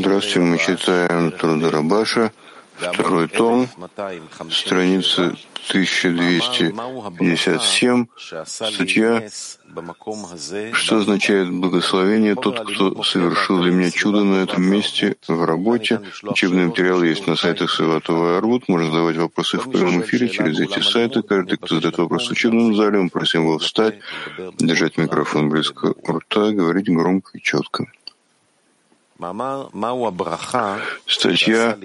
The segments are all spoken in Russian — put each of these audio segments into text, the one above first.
Здравствуйте, мы читаем Труда Рабаша, второй том, страница 1257, статья «Что означает благословение тот, кто совершил для меня чудо на этом месте в работе?» Учебный материал есть на сайтах Саватова Арбут. Можно задавать вопросы в прямом эфире через эти сайты. Каждый, кто задает вопрос в учебном зале, мы просим его встать, держать микрофон близко рта, говорить громко и четко. Статья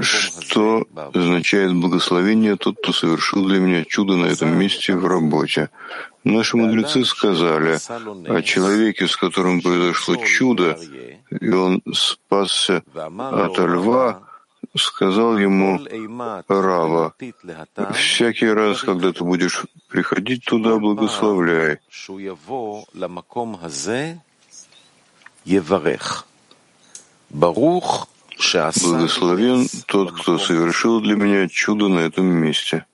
«Что означает благословение тот, кто совершил для меня чудо на этом месте в работе?» Наши мудрецы сказали о человеке, с которым произошло чудо, и он спасся от льва, сказал ему Рава, «Всякий раз, когда ты будешь приходить туда, благословляй». Благословен тот, кто совершил для меня чудо на этом месте.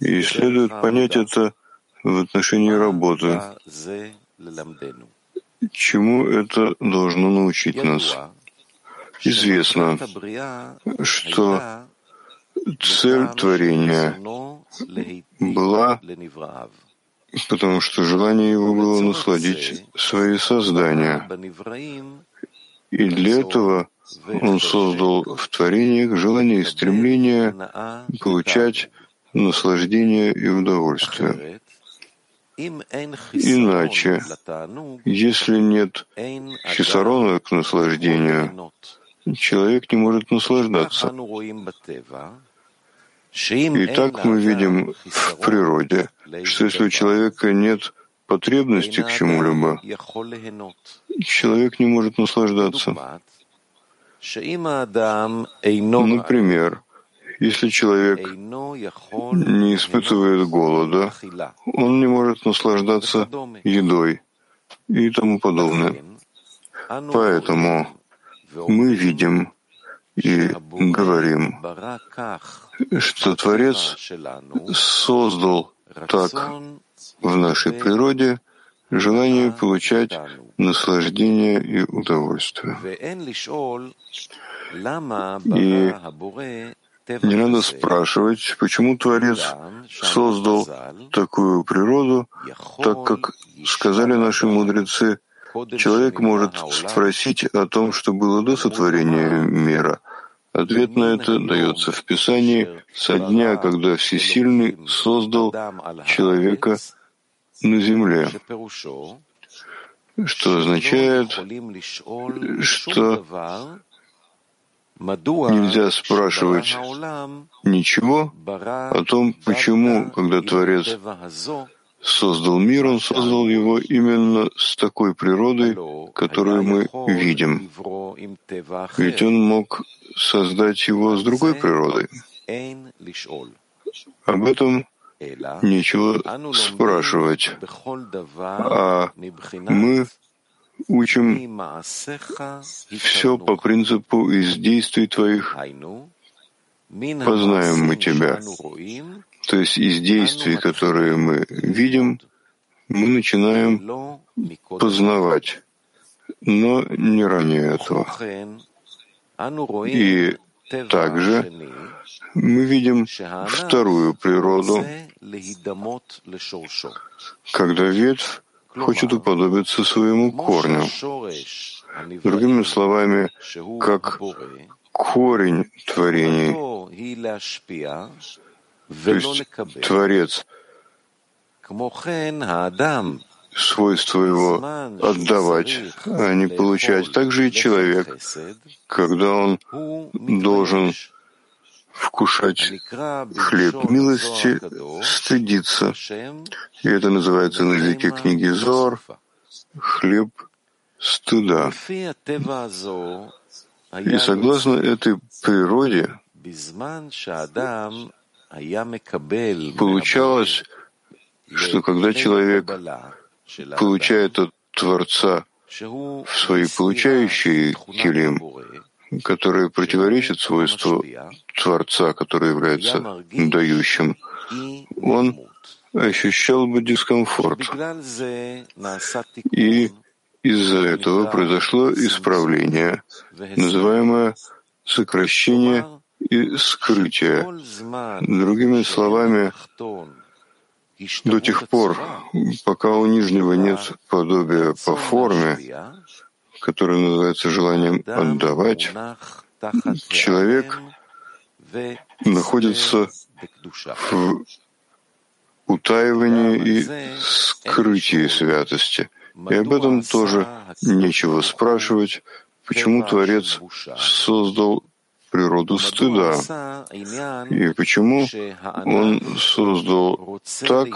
И следует понять это в отношении работы. Чему это должно научить нас? Известно, что цель творения была, потому что желание его было насладить свои создания. И для этого он создал в творениях желание и стремление получать наслаждение и удовольствие. Иначе, если нет хисарона к наслаждению, человек не может наслаждаться. И так мы видим в природе, что если у человека нет потребности к чему-либо, человек не может наслаждаться. Например, если человек не испытывает голода, он не может наслаждаться едой и тому подобное. Поэтому мы видим и говорим, что Творец создал так в нашей природе желание получать наслаждение и удовольствие. И не надо спрашивать, почему Творец создал такую природу, так как сказали наши мудрецы, человек может спросить о том, что было до сотворения мира. Ответ на это дается в Писании со дня, когда Всесильный создал человека на земле, что означает, что нельзя спрашивать ничего о том, почему, когда Творец создал мир, он создал его именно с такой природой, которую мы видим. Ведь он мог создать его с другой природой. Об этом нечего спрашивать. А мы учим все по принципу из действий твоих познаем мы тебя. То есть из действий, которые мы видим, мы начинаем познавать, но не ранее этого. И также мы видим вторую природу, когда ветвь хочет уподобиться своему корню. Другими словами, как корень творений. То есть Творец свойство его отдавать, а не получать. Также и человек, когда он должен вкушать хлеб милости, стыдиться. И это называется на языке книги Зор хлеб стыда. И согласно этой природе получалось, что когда человек получает от Творца в свои получающие килим, которые противоречат свойству Творца, который является дающим, он ощущал бы дискомфорт. И из-за этого произошло исправление, называемое сокращение и скрытие. Другими словами, до тех пор, пока у нижнего нет подобия по форме, которое называется желанием отдавать, человек находится в утаивании и скрытии святости. И об этом тоже нечего спрашивать, почему Творец создал природу стыда и почему он создал так,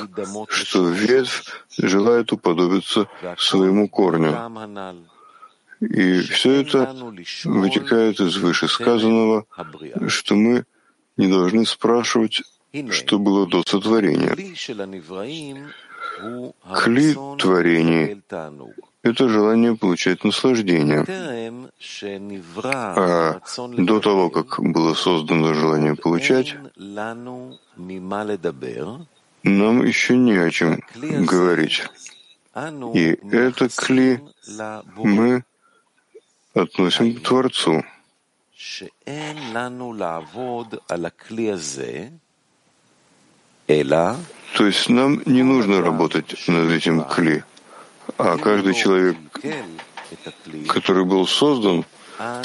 что ветвь желает уподобиться своему корню. И все это вытекает из вышесказанного, что мы не должны спрашивать, что было до сотворения. Кли творений — это желание получать наслаждение. А до того, как было создано желание получать, нам еще не о чем говорить. И это кли мы относим к Творцу. То есть нам не нужно работать над этим кли, а каждый человек, который был создан,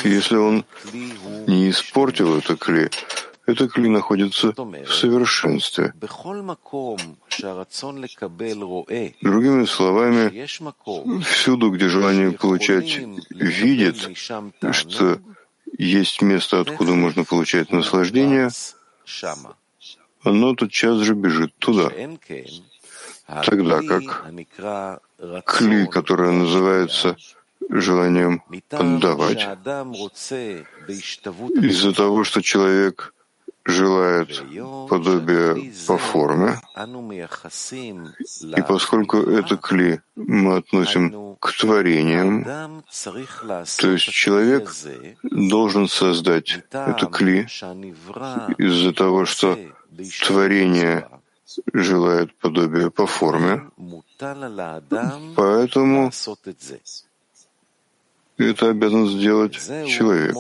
если он не испортил это кли, это кли находится в совершенстве. Другими словами, всюду, где желание получать видит, что есть место, откуда можно получать наслаждение, оно тотчас же бежит туда. Тогда как кли, которое называется желанием отдавать, из-за того, что человек желает подобие по форме, и поскольку это кли мы относим к творениям, то есть человек должен создать это кли из-за того, что творение желает подобие по форме, поэтому это обязан сделать человек.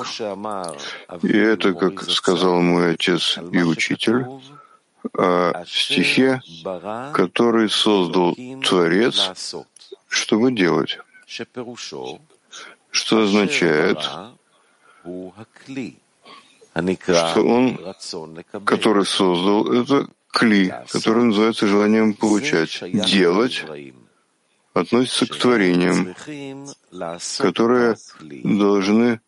И это, как сказал мой отец и учитель, о стихе, который создал Творец, чтобы делать. Что означает, что он, который создал это кли, который называется желанием получать, делать, относится к творениям, которые должны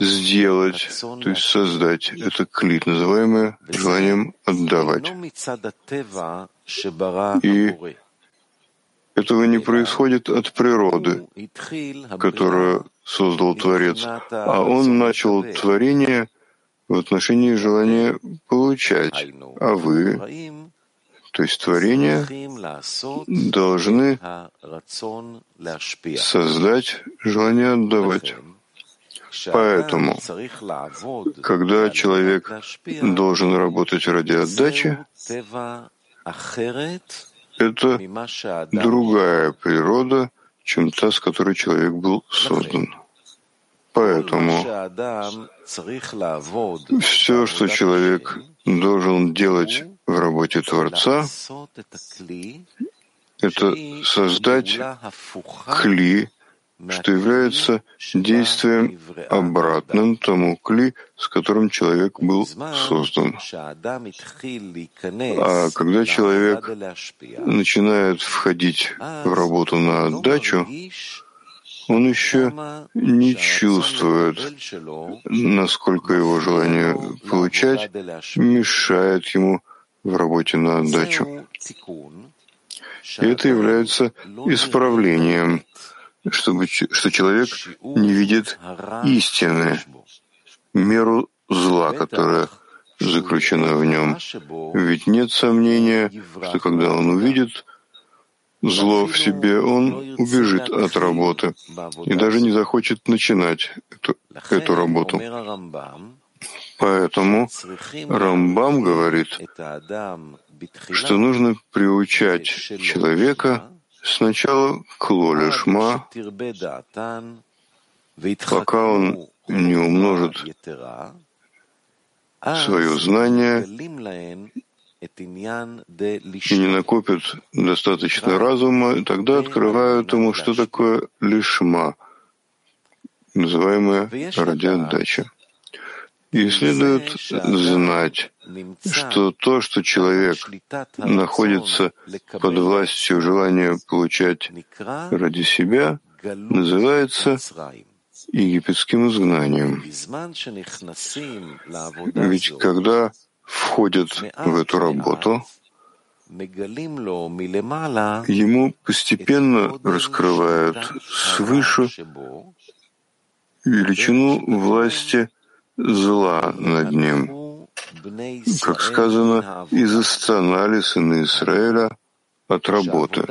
сделать, то есть создать. Это клит, называемое желанием отдавать. И этого не происходит от природы, которую создал Творец, а он начал творение в отношении желания получать, а вы, то есть творения, должны создать желание отдавать. Поэтому, когда человек должен работать ради отдачи, это другая природа, чем та, с которой человек был создан. Поэтому все, что человек должен делать в работе Творца, это создать кли, что является действием обратным тому кли, с которым человек был создан. А когда человек начинает входить в работу на отдачу, он еще не чувствует, насколько его желание получать мешает ему в работе на отдачу. И это является исправлением, чтобы, что человек не видит истины, меру зла, которая заключена в нем. Ведь нет сомнения, что когда он увидит зло в себе, он убежит от работы и даже не захочет начинать эту, эту работу. Поэтому Рамбам говорит, что нужно приучать человека Сначала клоли шма, пока он не умножит свое знание и не накопит достаточно разума, тогда открывают ему, что такое лишма, называемая радиоотдача. И следует знать, что то, что человек находится под властью желания получать ради себя, называется египетским изгнанием. Ведь когда входят в эту работу, ему постепенно раскрывают свыше величину власти зла над ним. Как сказано, и застонали сыны Израиля от работы.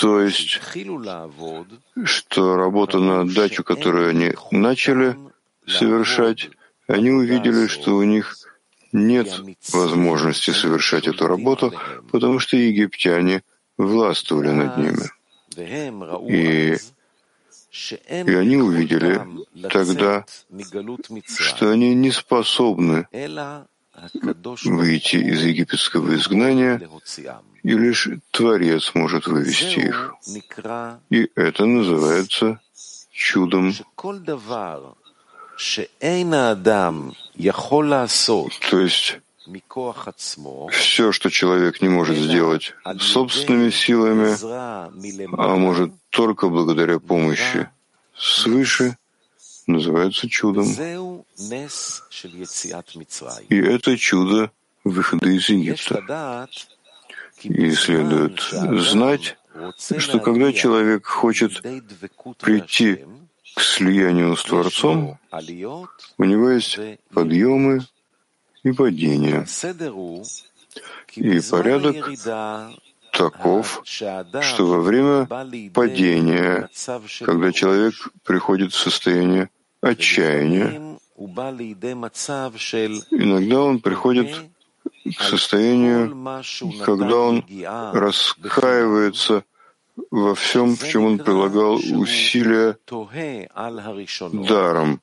То есть, что работа на отдачу, которую они начали совершать, они увидели, что у них нет возможности совершать эту работу, потому что египтяне властвовали над ними. И и они увидели тогда, что они не способны выйти из египетского изгнания, и лишь Творец может вывести их. И это называется чудом. То есть все, что человек не может сделать собственными силами, а может только благодаря помощи свыше, называется чудом. И это чудо выхода из Египта. И следует знать, что когда человек хочет прийти к слиянию с Творцом, у него есть подъемы и падения. И порядок таков, что во время падения, когда человек приходит в состояние отчаяния, иногда он приходит к состоянию, когда он раскаивается во всем, в чем он прилагал усилия даром,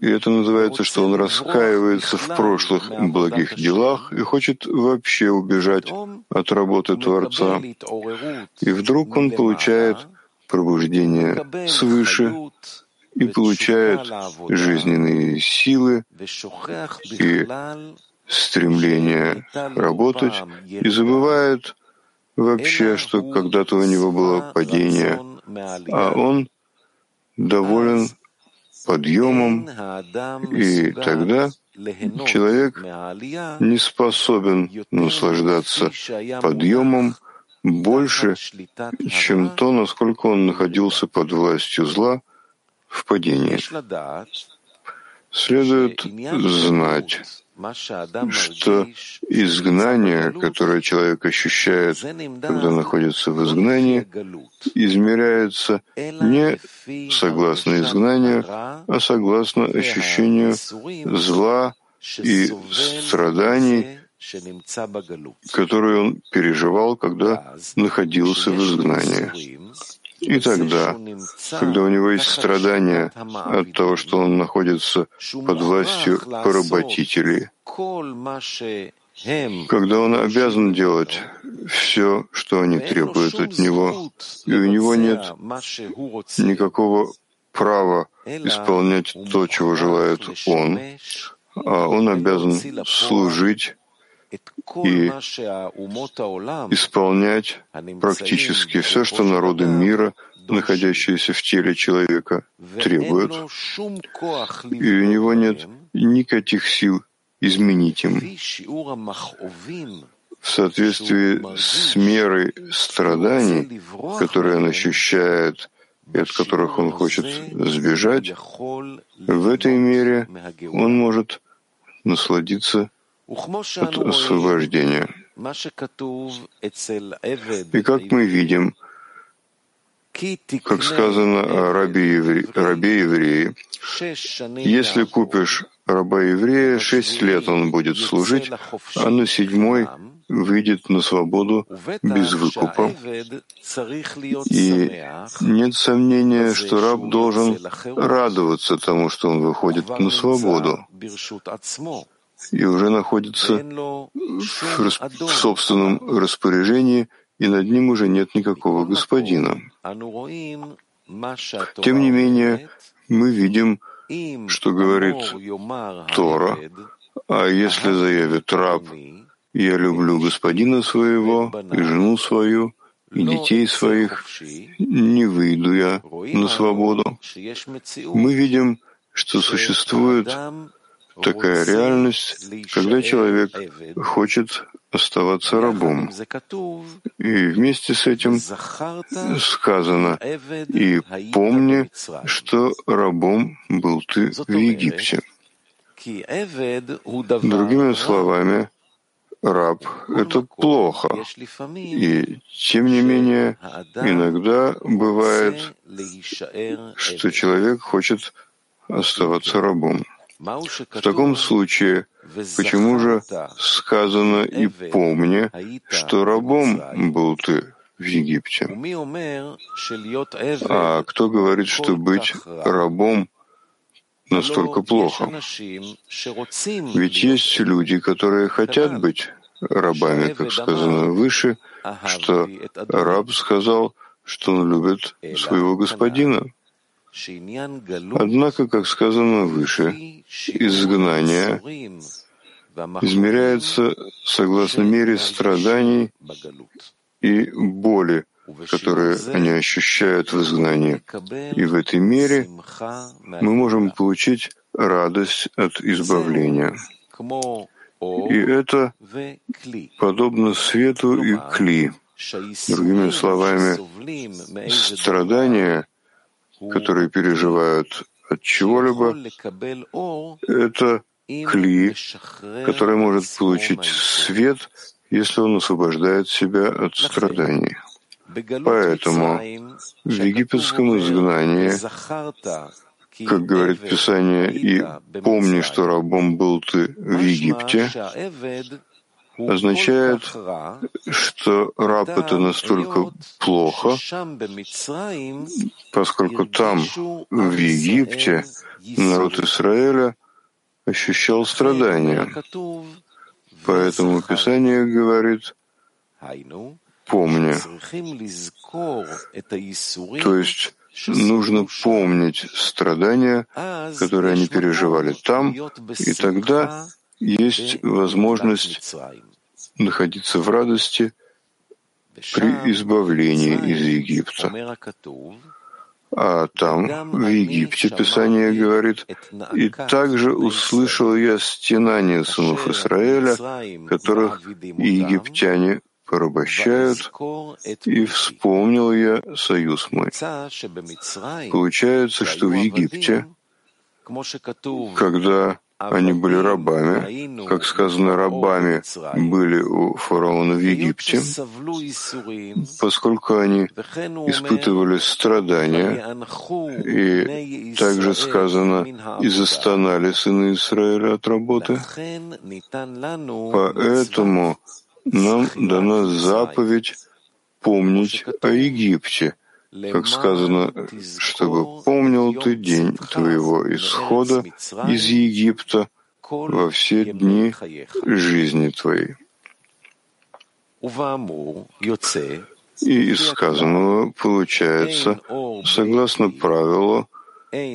и это называется, что он раскаивается в прошлых благих делах и хочет вообще убежать от работы Творца. И вдруг он получает пробуждение свыше и получает жизненные силы и стремление работать, и забывает вообще, что когда-то у него было падение, а он доволен подъемом, и тогда человек не способен наслаждаться подъемом больше, чем то, насколько он находился под властью зла в падении. Следует знать, что изгнание, которое человек ощущает, когда находится в изгнании, измеряется не согласно изгнанию, а согласно ощущению зла и страданий, которые он переживал, когда находился в изгнании. И тогда, когда у него есть страдания от того, что он находится под властью поработителей, когда он обязан делать все, что они требуют от него, и у него нет никакого права исполнять то, чего желает он, а он обязан служить и исполнять практически все, что народы мира, находящиеся в теле человека, требуют, и у него нет никаких сил изменить им. В соответствии с мерой страданий, которые он ощущает и от которых он хочет сбежать, в этой мере он может насладиться от освобождения. И как мы видим, как сказано о рабе, евре... рабе евреи, если купишь раба еврея, шесть лет он будет служить, а на седьмой выйдет на свободу без выкупа. И нет сомнения, что раб должен радоваться тому, что он выходит на свободу и уже находится в, собственном распоряжении, и над ним уже нет никакого господина. Тем не менее, мы видим, что говорит Тора, а если заявит раб, я люблю господина своего и жену свою, и детей своих, не выйду я на свободу. Мы видим, что существует такая реальность, когда человек хочет оставаться рабом. И вместе с этим сказано, и помни, что рабом был ты в Египте. Другими словами, раб — это плохо. И тем не менее, иногда бывает, что человек хочет оставаться рабом. В таком случае, почему же сказано «и помни, что рабом был ты в Египте»? А кто говорит, что быть рабом настолько плохо? Ведь есть люди, которые хотят быть рабами, как сказано выше, что раб сказал, что он любит своего господина. Однако, как сказано выше, изгнание измеряется согласно мере страданий и боли, которые они ощущают в изгнании. И в этой мере мы можем получить радость от избавления. И это подобно свету и кли. Другими словами, страдания — которые переживают от чего-либо, это кли, который может получить свет, если он освобождает себя от страданий. Поэтому в египетском изгнании, как говорит Писание, и помни, что рабом был ты в Египте, означает, что раб — это настолько плохо, поскольку там, в Египте, народ Израиля ощущал страдания. Поэтому Писание говорит, помни. То есть нужно помнить страдания, которые они переживали там, и тогда есть возможность находиться в радости при избавлении из Египта. А там, в Египте, Писание говорит, «И также услышал я стенание сынов Израиля, которых египтяне порабощают, и вспомнил я союз мой». Получается, что в Египте, когда они были рабами, как сказано, рабами были у фараона в Египте, поскольку они испытывали страдания, и также сказано, и застонали сыны Израиля от работы. Поэтому нам дана заповедь помнить о Египте — как сказано, чтобы помнил ты день твоего исхода из Египта во все дни жизни твоей. И из сказанного получается, согласно правилу,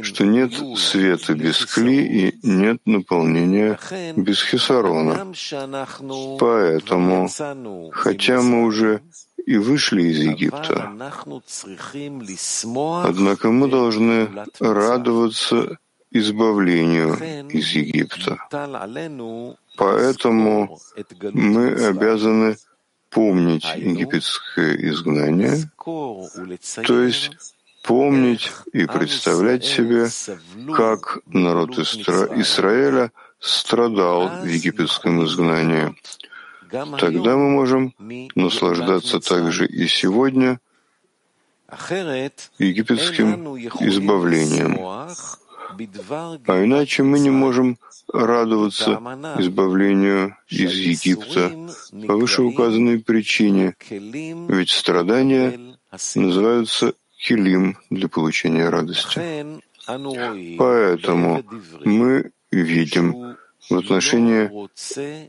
что нет света без кли и нет наполнения без хисарона. Поэтому, хотя мы уже и вышли из Египта. Однако мы должны радоваться избавлению из Египта. Поэтому мы обязаны помнить египетское изгнание, то есть помнить и представлять себе, как народ Израиля страдал в египетском изгнании. Тогда мы можем наслаждаться также и сегодня египетским избавлением. А иначе мы не можем радоваться избавлению из Египта по вышеуказанной причине, ведь страдания называются хилим для получения радости. Поэтому мы видим в отношении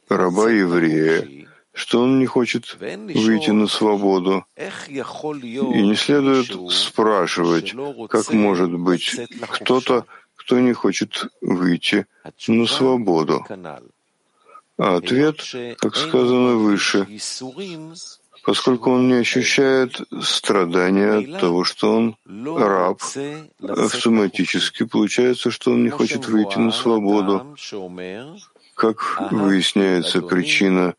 раба-еврея, что он не хочет выйти на свободу. И не следует спрашивать, как может быть кто-то, кто не хочет выйти на свободу. А ответ, как сказано выше, поскольку он не ощущает страдания от того, что он раб, автоматически получается, что он не хочет выйти на свободу. Как выясняется причина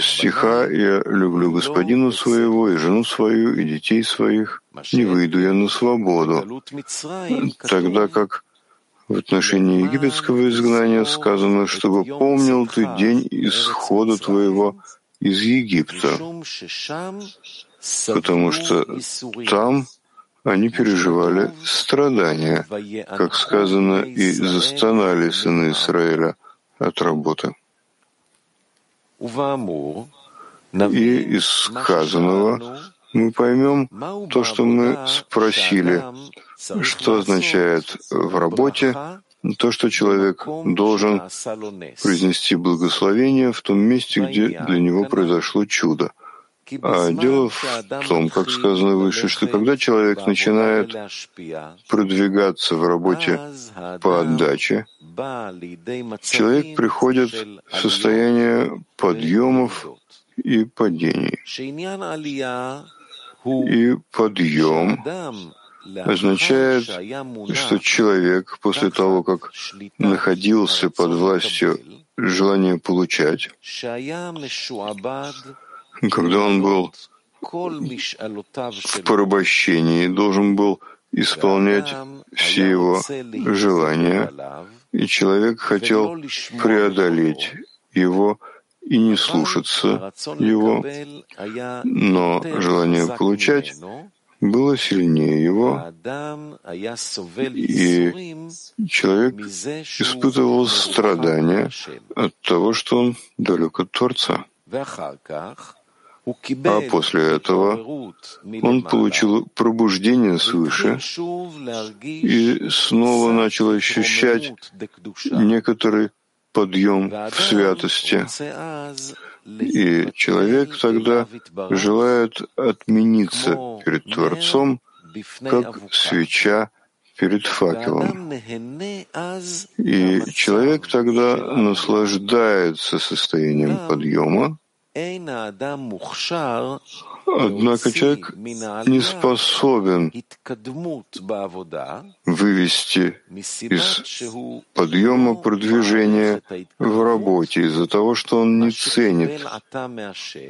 стиха «Я люблю господина своего, и жену свою, и детей своих, не выйду я на свободу», тогда как в отношении египетского изгнания сказано, чтобы помнил ты день исхода твоего из Египта, потому что там они переживали страдания, как сказано, и застонали сыны Израиля от работы. И из сказанного мы поймем то, что мы спросили, что означает в работе то, что человек должен произнести благословение в том месте, где для него произошло чудо. А дело в том, как сказано выше, что когда человек начинает продвигаться в работе по отдаче, человек приходит в состояние подъемов и падений. И подъем означает, что человек после того, как находился под властью желания получать, когда он был в порабощении, должен был исполнять все его желания, и человек хотел преодолеть его и не слушаться его, но желание получать было сильнее его, и человек испытывал страдания от того, что он далек от Творца. А после этого он получил пробуждение свыше и снова начал ощущать некоторый подъем в святости. И человек тогда желает отмениться перед Творцом, как свеча перед факелом. И человек тогда наслаждается состоянием подъема, Однако человек не способен вывести из подъема продвижения в работе. Из-за того, что он не ценит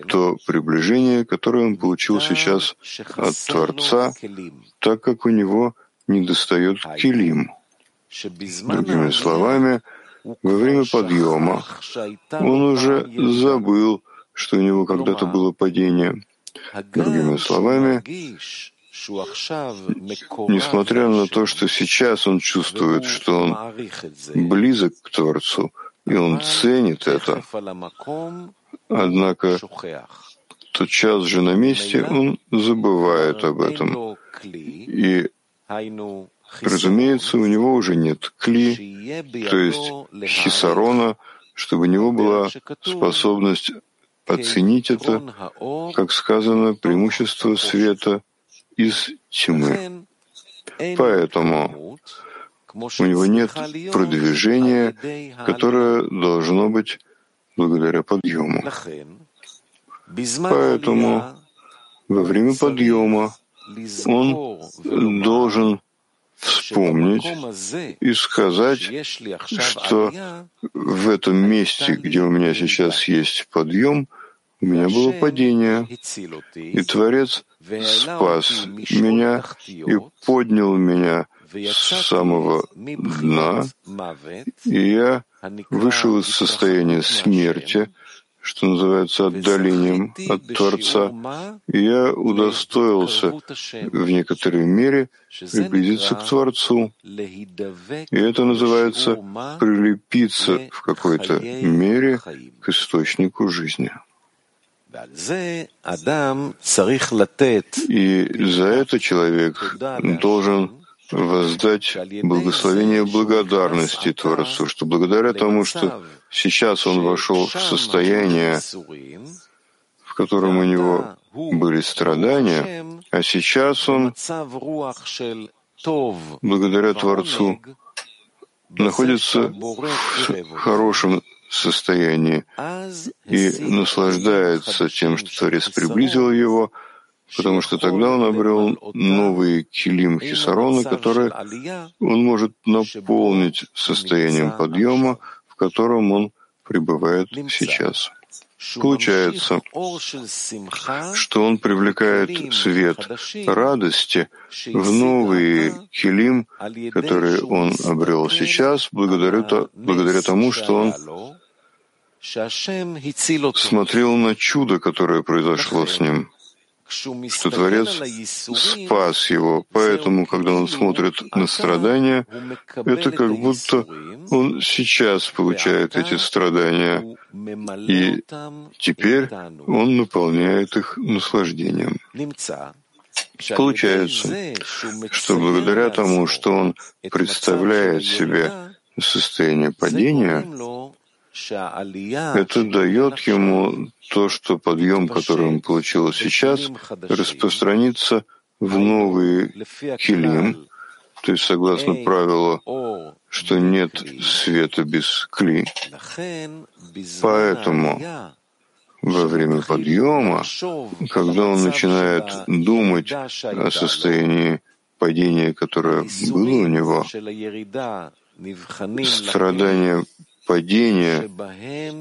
то приближение, которое он получил сейчас от Творца, так как у него недостает килим. Другими словами, во время подъема он уже забыл, что у него когда-то было падение. Другими словами, несмотря на то, что сейчас он чувствует, что он близок к Творцу, и он ценит это, однако тотчас же на месте он забывает об этом. И, разумеется, у него уже нет кли, то есть хисарона, чтобы у него была способность оценить это, как сказано, преимущество света из тьмы. Поэтому у него нет продвижения, которое должно быть благодаря подъему. Поэтому во время подъема он должен вспомнить и сказать, что в этом месте, где у меня сейчас есть подъем, у меня было падение, и Творец спас меня и поднял меня с самого дна, и я вышел из состояния смерти, что называется отдалением от Творца, и я удостоился в некоторой мере приблизиться к Творцу. И это называется прилепиться в какой-то мере к источнику жизни. И за это человек должен воздать благословение благодарности Творцу, что благодаря тому, что сейчас он вошел в состояние, в котором у него были страдания, а сейчас он, благодаря Творцу, находится в хорошем состоянии и наслаждается тем, что Творец приблизил его, потому что тогда он обрел новые килим хисарона, которые он может наполнить состоянием подъема, в котором он пребывает сейчас. Получается, что он привлекает свет радости в новые килим, которые он обрел сейчас, благодаря, благодаря тому, что он смотрел на чудо, которое произошло с ним. Что Творец спас его. Поэтому, когда он смотрит на страдания, это как будто он сейчас получает эти страдания, и теперь он наполняет их наслаждением. Получается, что благодаря тому, что он представляет себе состояние падения, это дает ему то, что подъем, который он получил сейчас, распространится в новые килим, то есть согласно правилу, что нет света без кли. Поэтому во время подъема, когда он начинает думать о состоянии падения, которое было у него, страдания падения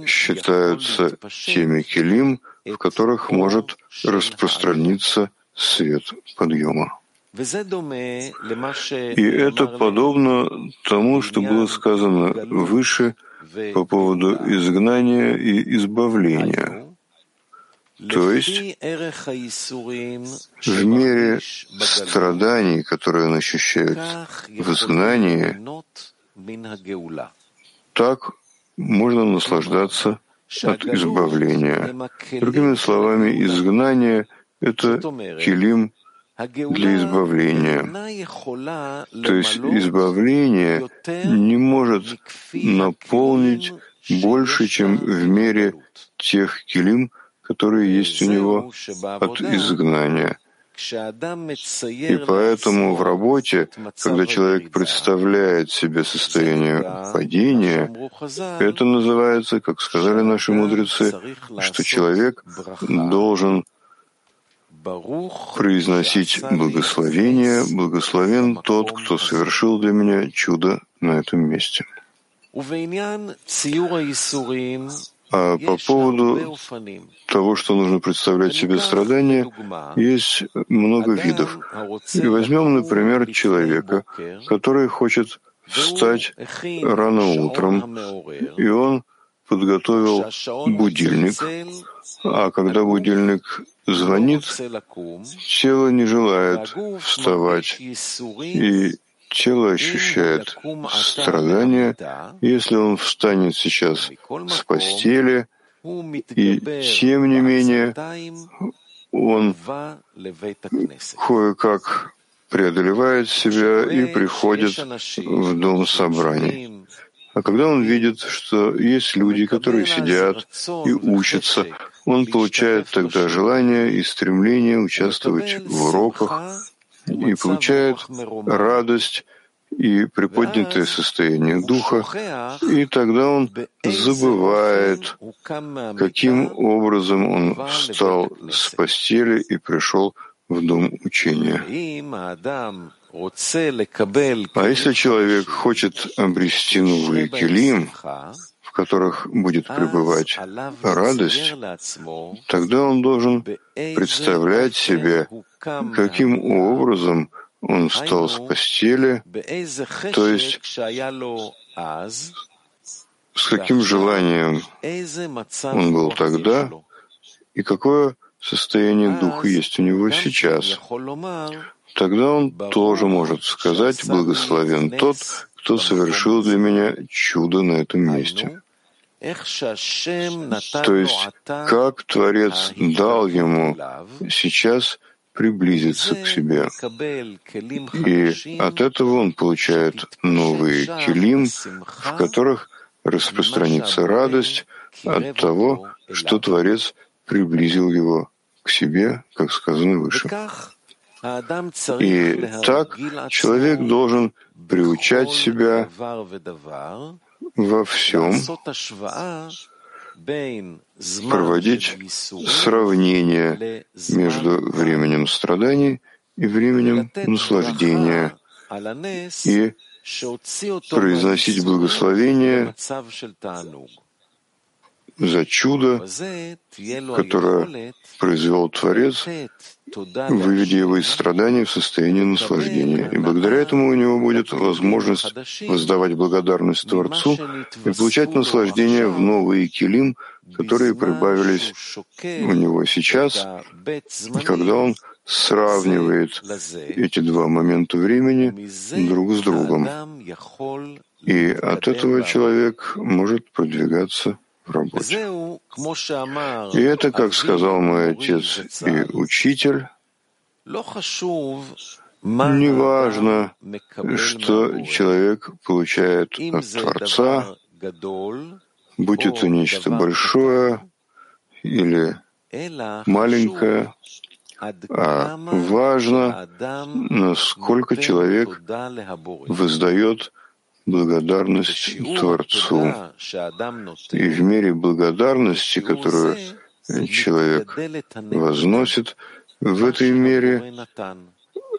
считаются теми килим, в которых может распространиться свет подъема. И это подобно тому, что было сказано выше по поводу изгнания и избавления. То есть в мере страданий, которые он ощущает в изгнании, так можно наслаждаться от избавления. Другими словами, изгнание — это килим для избавления. То есть избавление не может наполнить больше, чем в мере тех килим, которые есть у него от изгнания. И поэтому в работе, когда человек представляет себе состояние падения, это называется, как сказали наши мудрецы, что человек должен произносить благословение, благословен тот, кто совершил для меня чудо на этом месте. А по поводу того, что нужно представлять себе страдания, есть много видов. И возьмем, например, человека, который хочет встать рано утром, и он подготовил будильник, а когда будильник звонит, тело не желает вставать, и тело ощущает страдания, если он встанет сейчас с постели, и тем не менее он кое-как преодолевает себя и приходит в дом собраний. А когда он видит, что есть люди, которые сидят и учатся, он получает тогда желание и стремление участвовать в уроках, и получает радость и приподнятое состояние духа, и тогда он забывает, каким образом он встал с постели и пришел в дом учения. А если человек хочет обрести новый килим, которых будет пребывать радость, тогда он должен представлять себе, каким образом он встал с постели, то есть с каким желанием он был тогда и какое состояние духа есть у него сейчас. Тогда он тоже может сказать «Благословен тот, кто совершил для меня чудо на этом месте». То есть, как Творец дал ему сейчас приблизиться к себе. И от этого он получает новые килим, в которых распространится радость от того, что Творец приблизил его к себе, как сказано выше. И так человек должен приучать себя во всем, проводить сравнение между временем страданий и временем наслаждения и произносить благословение за чудо, которое произвел Творец, выведя его из страданий в состояние наслаждения. И благодаря этому у него будет возможность воздавать благодарность Творцу и получать наслаждение в новые килим, которые прибавились у него сейчас, когда он сравнивает эти два момента времени друг с другом. И от этого человек может продвигаться в работе. И это, как сказал мой отец и учитель, неважно, что человек получает от Творца, будь это нечто большое или маленькое, а важно, насколько человек воздает благодарность Творцу. И в мере благодарности, которую человек возносит, в этой мере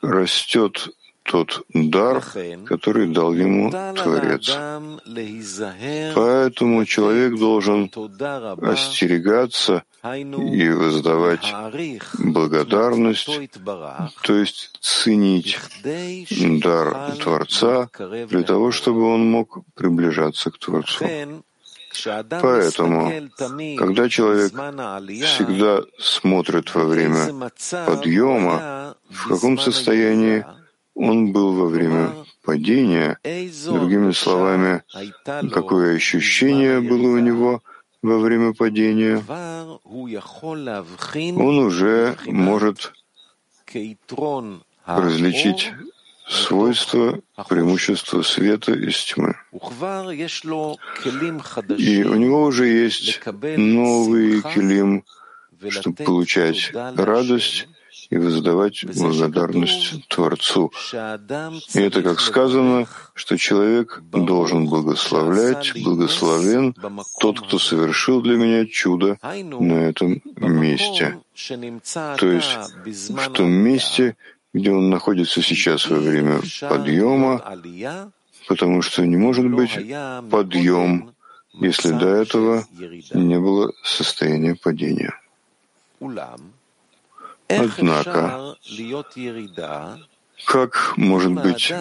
растет тот дар, который дал ему Творец. Поэтому человек должен остерегаться и воздавать благодарность, то есть ценить дар Творца для того, чтобы он мог приближаться к Творцу. Поэтому, когда человек всегда смотрит во время подъема, в каком состоянии он был во время падения, другими словами, какое ощущение было у него во время падения, он уже может различить свойства, преимущества света из тьмы. И у него уже есть новый килим, чтобы получать радость и воздавать благодарность Творцу. И это, как сказано, что человек должен благословлять, благословен тот, кто совершил для меня чудо на этом месте. То есть в том месте, где он находится сейчас во время подъема, потому что не может быть подъем, если до этого не было состояния падения. Однако, как может быть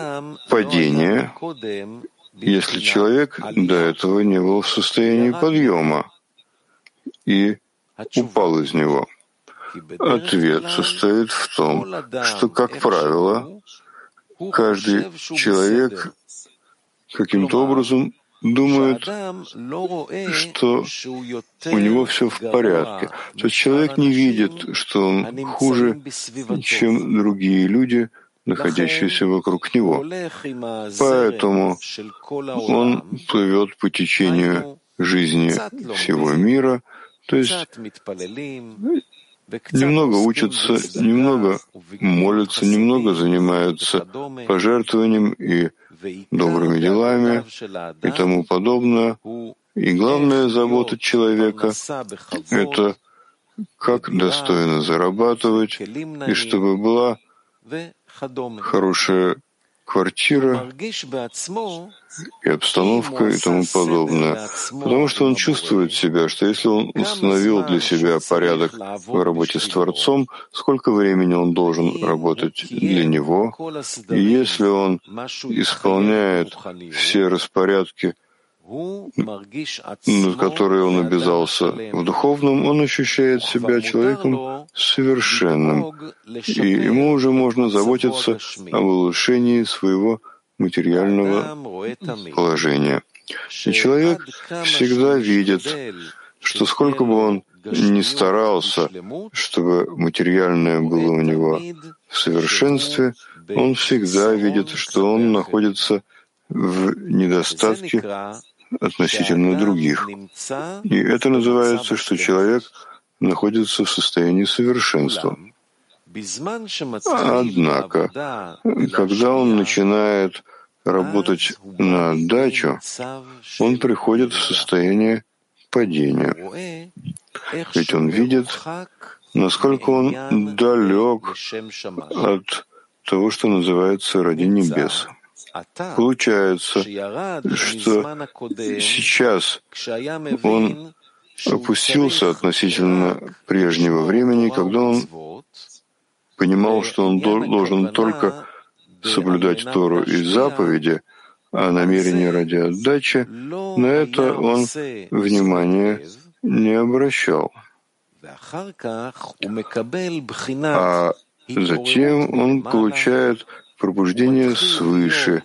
падение, если человек до этого не был в состоянии подъема и упал из него? Ответ состоит в том, что, как правило, каждый человек каким-то образом думает, что у него все в порядке. То есть человек не видит, что он хуже, чем другие люди, находящиеся вокруг него. Поэтому он плывет по течению жизни всего мира, то есть немного учатся, немного молятся, немного занимаются пожертвованием и добрыми делами и тому подобное. И главная забота человека — это как достойно зарабатывать, и чтобы была хорошая квартира и обстановка и тому подобное. Потому что он чувствует себя, что если он установил для себя порядок в работе с Творцом, сколько времени он должен работать для него, и если он исполняет все распорядки на который он обязался в духовном, он ощущает себя человеком совершенным, и ему уже можно заботиться об улучшении своего материального положения. И человек всегда видит, что сколько бы он ни старался, чтобы материальное было у него в совершенстве, он всегда видит, что он находится в недостатке относительно других. И это называется, что человек находится в состоянии совершенства. Однако, когда он начинает работать на отдачу, он приходит в состояние падения. Ведь он видит, насколько он далек от того, что называется ради небес. Получается, что сейчас он опустился относительно прежнего времени, когда он понимал, что он должен только соблюдать Тору и заповеди, а намерение ради отдачи, на это он внимания не обращал. А затем он получает пробуждение свыше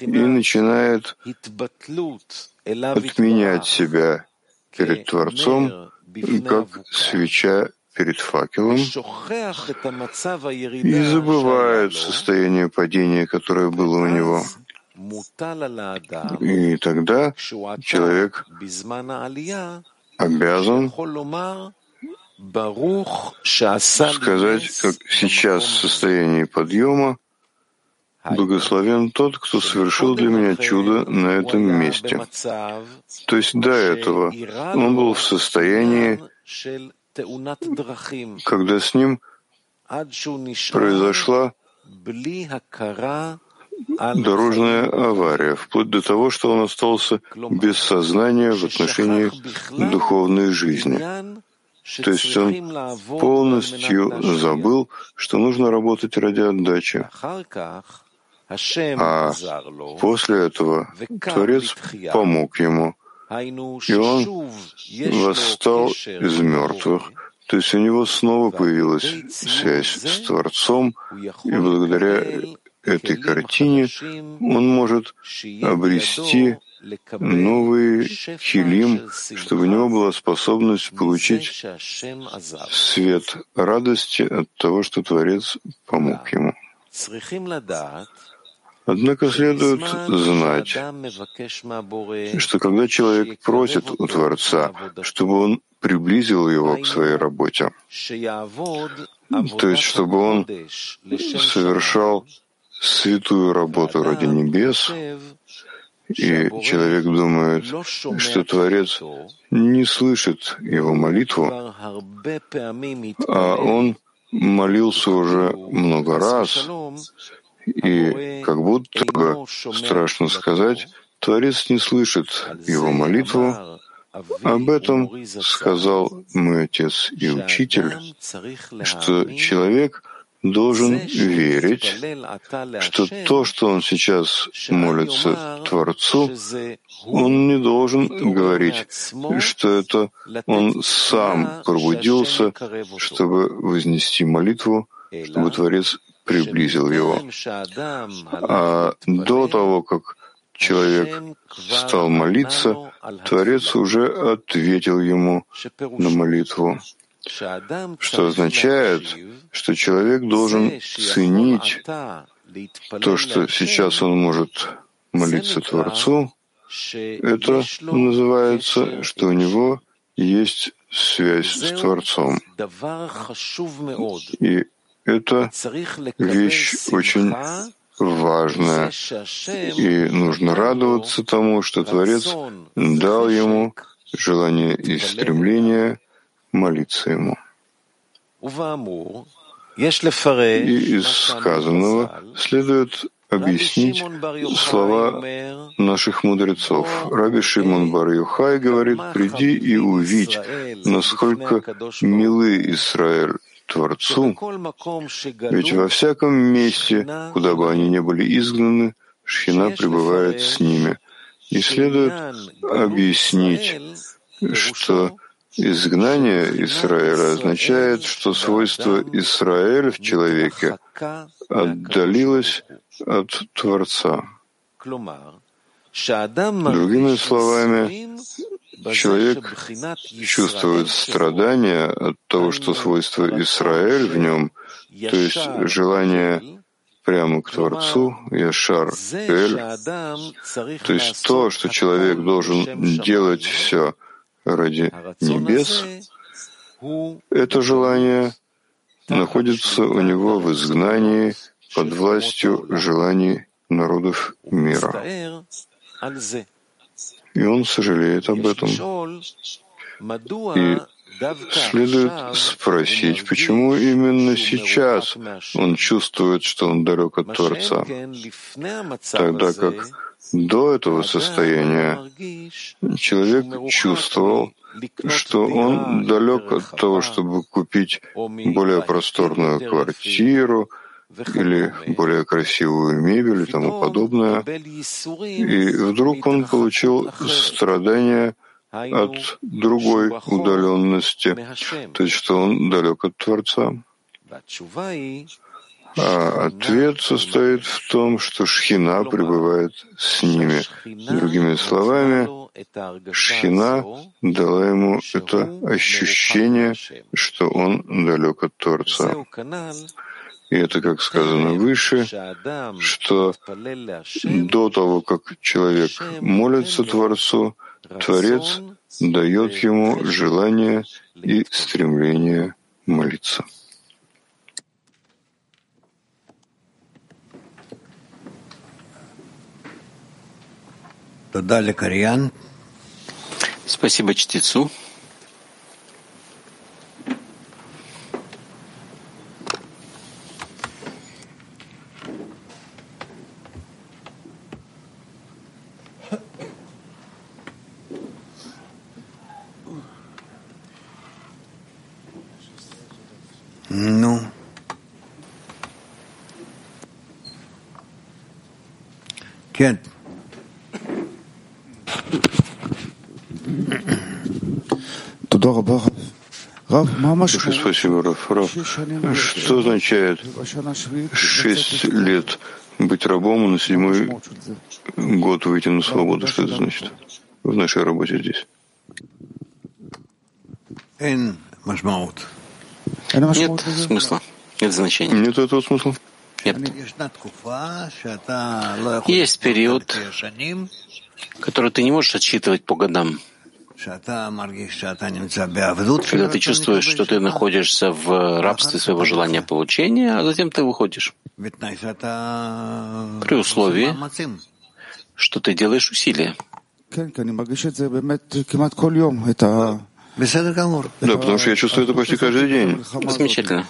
и начинает отменять себя перед Творцом, как свеча перед факелом, и забывает состояние падения, которое было у него. И тогда человек обязан сказать, как сейчас в состоянии подъема, Благословен тот, кто совершил для меня чудо на этом месте. То есть до этого он был в состоянии, когда с ним произошла дорожная авария, вплоть до того, что он остался без сознания в отношении духовной жизни. То есть он полностью забыл, что нужно работать ради отдачи. А после этого Творец помог ему, и он восстал из мертвых. То есть у него снова появилась связь с Творцом, и благодаря этой картине он может обрести новый хилим, чтобы у него была способность получить свет радости от того, что Творец помог ему. Однако следует знать, что когда человек просит у Творца, чтобы он приблизил его к своей работе, то есть чтобы он совершал святую работу ради небес, и человек думает, что Творец не слышит его молитву, а он молился уже много раз, и как будто бы, страшно сказать, Творец не слышит его молитву. Об этом сказал мой отец и учитель, что человек должен верить, что то, что он сейчас молится Творцу, он не должен говорить, что это он сам пробудился, чтобы вознести молитву, чтобы Творец приблизил его. А до того, как человек стал молиться, Творец уже ответил ему на молитву, что означает, что человек должен ценить то, что сейчас он может молиться Творцу, это называется, что у него есть связь с Творцом. И это вещь очень важная, и нужно радоваться тому, что Творец дал ему желание и стремление молиться ему. И из сказанного следует объяснить слова наших мудрецов. Раби Шимон бар Юхай говорит, «Приди и увидь, насколько милы Израиль Творцу, ведь во всяком месте, куда бы они ни были изгнаны, Шхина пребывает с ними. И следует объяснить, что изгнание Израиля означает, что свойство Израиля в человеке отдалилось от Творца. Другими словами, человек чувствует страдания от того, что свойство Израиль в нем, то есть желание прямо к Творцу, Яшар Эль, то есть то, что человек должен делать все ради небес, это желание находится у него в изгнании под властью желаний народов мира. И он сожалеет об этом. И следует спросить, почему именно сейчас он чувствует, что он далек от Творца, тогда как до этого состояния человек чувствовал, что он далек от того, чтобы купить более просторную квартиру или более красивую мебель и тому подобное. И вдруг он получил страдания от другой удаленности, то есть что он далек от Творца. А ответ состоит в том, что Шхина пребывает с ними. Другими словами, Шхина дала ему это ощущение, что он далек от Творца. И это, как сказано выше, что до того, как человек молится Творцу, Творец дает ему желание и стремление молиться. Спасибо чтецу. Большое спасибо, Раф. Раф. Что означает шесть лет быть рабом, и на седьмой год выйти на свободу? Что это значит в нашей работе здесь? Нет смысла, нет значения. Нет этого смысла? Нет. Есть период, который ты не можешь отсчитывать по годам. Когда ты чувствуешь, что ты находишься в рабстве своего желания получения, а затем ты выходишь. При условии, что ты делаешь усилия. Да, потому что я чувствую это почти каждый день. Замечательно.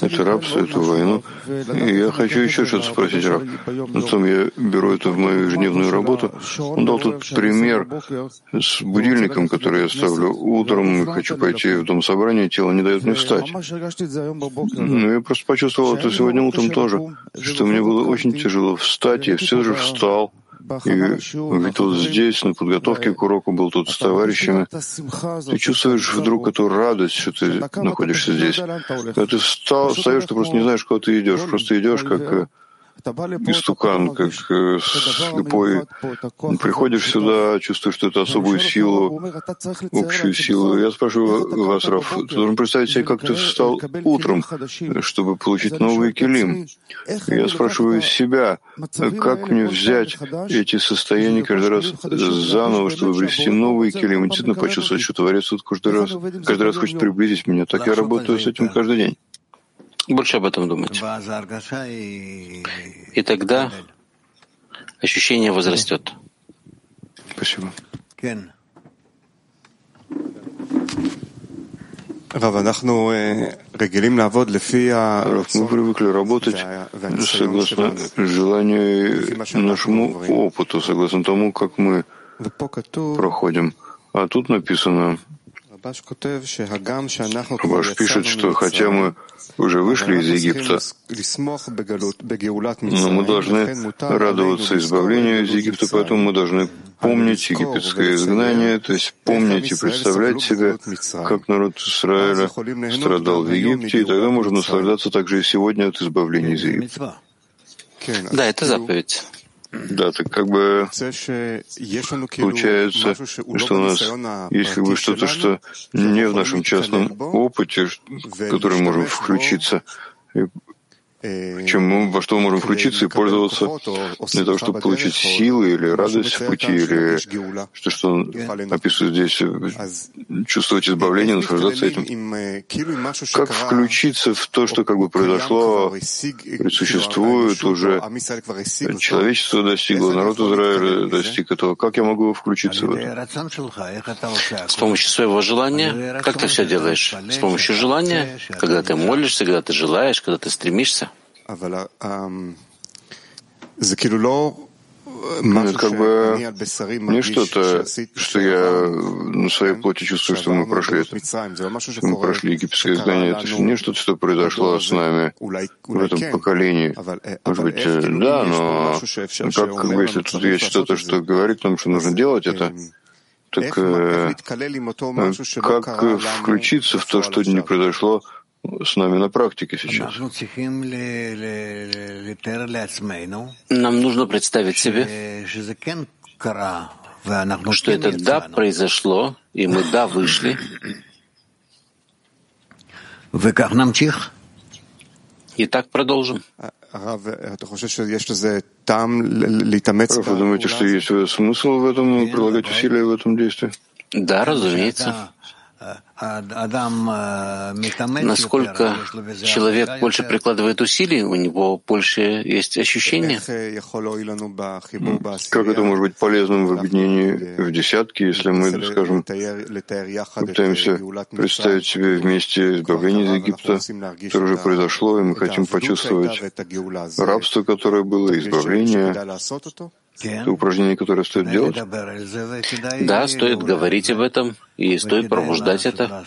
Это рабство, эту войну. И я хочу еще что-то спросить, Раб. Потом я беру это в мою ежедневную работу. Он дал тут пример с будильником, который я ставлю утром, и хочу пойти в дом собрания, тело не дает мне встать. Ну, я просто почувствовал это сегодня утром тоже, что мне было очень тяжело встать, я все же встал. И ведь вот здесь, на подготовке к уроку, был тут с товарищами. Ты чувствуешь вдруг эту радость, что ты находишься здесь. Когда ты встал, встаешь, ты просто не знаешь, куда ты идешь. Просто идешь, как э, истукан, как э, слепой. Приходишь сюда, чувствуешь что это особую силу, общую силу. Я спрашиваю вас, Раф, ты должен представить себе, как ты встал утром, чтобы получить новый килим. Я спрашиваю себя, как мне взять эти состояния каждый раз заново, чтобы обрести новый килим, и действительно почувствовать, что Творец тут каждый раз, каждый раз хочет приблизить меня. Так я работаю с этим каждый день больше об этом думать. И тогда ощущение возрастет. Спасибо. Рав, мы привыкли работать согласно желанию нашему опыту, согласно тому, как мы проходим. А тут написано, Ваш пишет, что хотя мы уже вышли из Египта, но мы должны радоваться избавлению из Египта, поэтому мы должны помнить египетское изгнание, то есть помнить и представлять себе, как народ Израиля страдал в Египте, и тогда можно наслаждаться также и сегодня от избавления из Египта. Да, это заповедь. Да, так как бы получается, что у нас есть как бы что-то, что не в нашем частном опыте, в который мы можем включиться, чем мы, во что мы можем включиться и пользоваться для того, чтобы получить силы или радость в пути, или что, что он описывает здесь, чувствовать избавление, наслаждаться этим. Как включиться в то, что как бы произошло, существует уже, человечество достигло, народ Израиля достиг этого. Как я могу включиться в это? С помощью своего желания. Как ты все делаешь? С помощью желания, когда ты молишься, когда ты желаешь, когда ты стремишься. Это как бы не что-то, что я на своей плоти чувствую, что мы прошли это. Мы прошли египетское изгнание. Это не что-то, что произошло с нами в этом поколении. Может быть, да, но как, как бы, если тут есть что-то, что говорит нам, что нужно делать это, так как включиться в то, что не произошло с нами на практике сейчас. Нам нужно представить себе, что это «да» произошло, и мы «да» вышли. И так продолжим. Раф, вы думаете, что есть смысл в этом, прилагать усилия в этом действии? Да, разумеется. Насколько человек больше прикладывает усилий, у него больше есть ощущения. Как это может быть полезным в объединении в десятки, если мы, скажем, пытаемся представить себе вместе избавление из Египта, которое уже произошло, и мы хотим почувствовать рабство, которое было, избавление, это упражнение, которое стоит делать? Да, стоит говорить об этом, и стоит пробуждать это,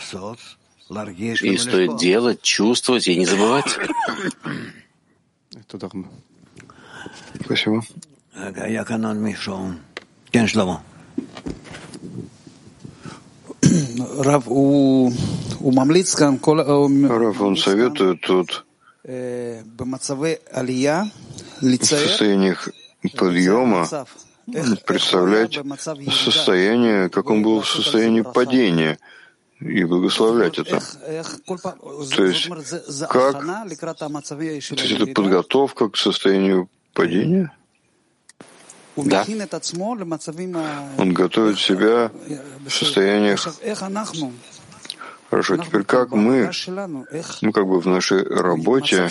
и стоит делать, чувствовать и не забывать. Спасибо. Рав, он советует тут в состояниях подъема представлять состояние, как он был в состоянии падения, и благословлять это. То есть, как то есть это подготовка к состоянию падения? Да. Он готовит себя в состояниях Хорошо, теперь как мы, ну как бы в нашей работе,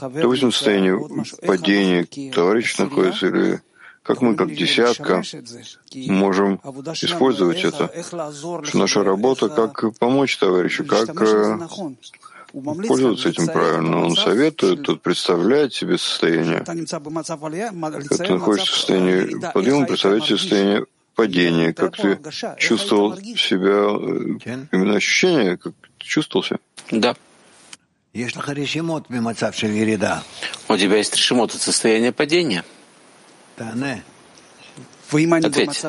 допустим, в состоянии падения товарищ находится, или как мы, как десятка, можем использовать это, что наша работа, как помочь товарищу, как э, пользоваться этим правильно. Он советует тут представлять себе состояние. Когда ты находишься в состоянии подъема, представлять себе состояние падение, как ты чувствовал себя, э, именно ощущение, как ты чувствовал себя? Да. У тебя есть решимот от состояния падения? Ответь.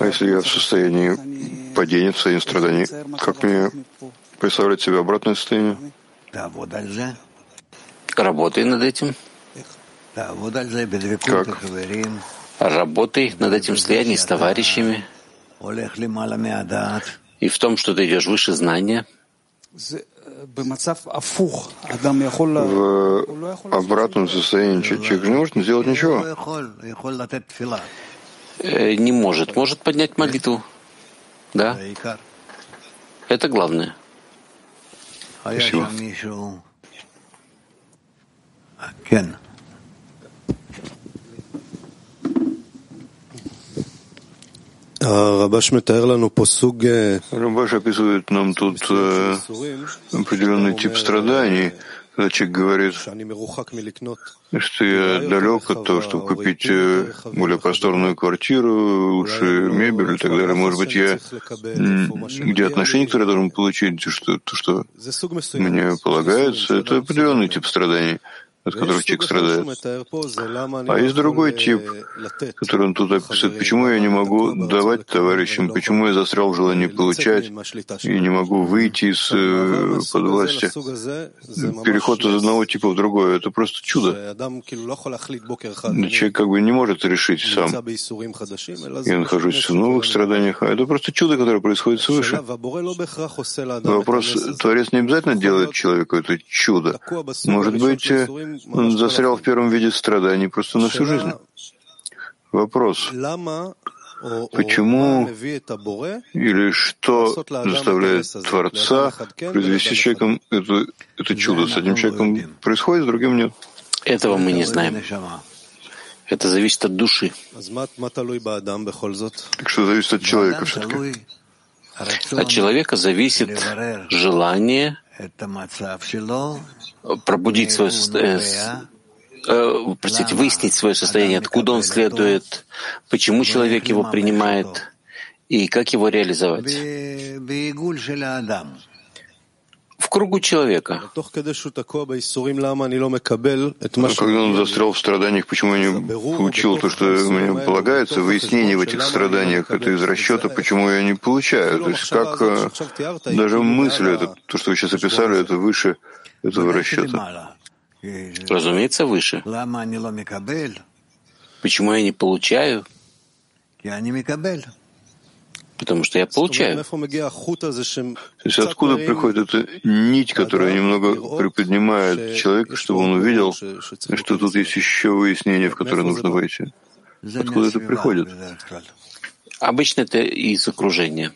А если я в состоянии падения, в состоянии страданий, как мне представлять себе обратное состояние? Работай над этим. Как? Работай над этим состоянием с товарищами и в том, что ты идешь выше знания. В обратном состоянии человек не может сделать ничего. Э, не может. Может поднять молитву. Да. Это главное. Спасибо. Рабаш описывает нам тут э, определенный тип страданий, Когда человек говорит, что я далек от того, чтобы купить э, более просторную квартиру, лучше мебель и так далее, может быть, я где отношения, которые я должен получить, что, то, что мне полагается, это определенный тип страданий от которых человек страдает. А есть другой тип, который он тут описывает. Почему я не могу давать товарищам? Почему я застрял в желании получать и не могу выйти из э, под власти? Переход из одного типа в другой — это просто чудо. Человек как бы не может решить сам. Я нахожусь в новых страданиях, а это просто чудо, которое происходит свыше. Вопрос, Творец не обязательно делает человеку это чудо. Может быть, он застрял в первом виде страданий просто на всю жизнь. Вопрос. Почему или что заставляет Творца произвести с человеком это, это чудо? С одним человеком происходит, с другим нет. Этого мы не знаем. Это зависит от души. Так что зависит от человека все-таки. От человека зависит желание пробудить свое состояние, э, простите, выяснить свое состояние, откуда он следует, почему человек его принимает и как его реализовать. Кругу человека. Когда он застрял в страданиях, почему я не получил то, что мне полагается, выяснение в этих страданиях, это из расчета, почему я не получаю. То есть как э, даже мысль, это, то, что вы сейчас описали, это выше этого расчета. Разумеется, выше. Почему я не получаю? Потому что я получаю. То есть откуда приходит эта нить, которая немного приподнимает человека, чтобы он увидел, что тут есть еще выяснение, в которое нужно войти? Откуда это приходит? Обычно это из окружения.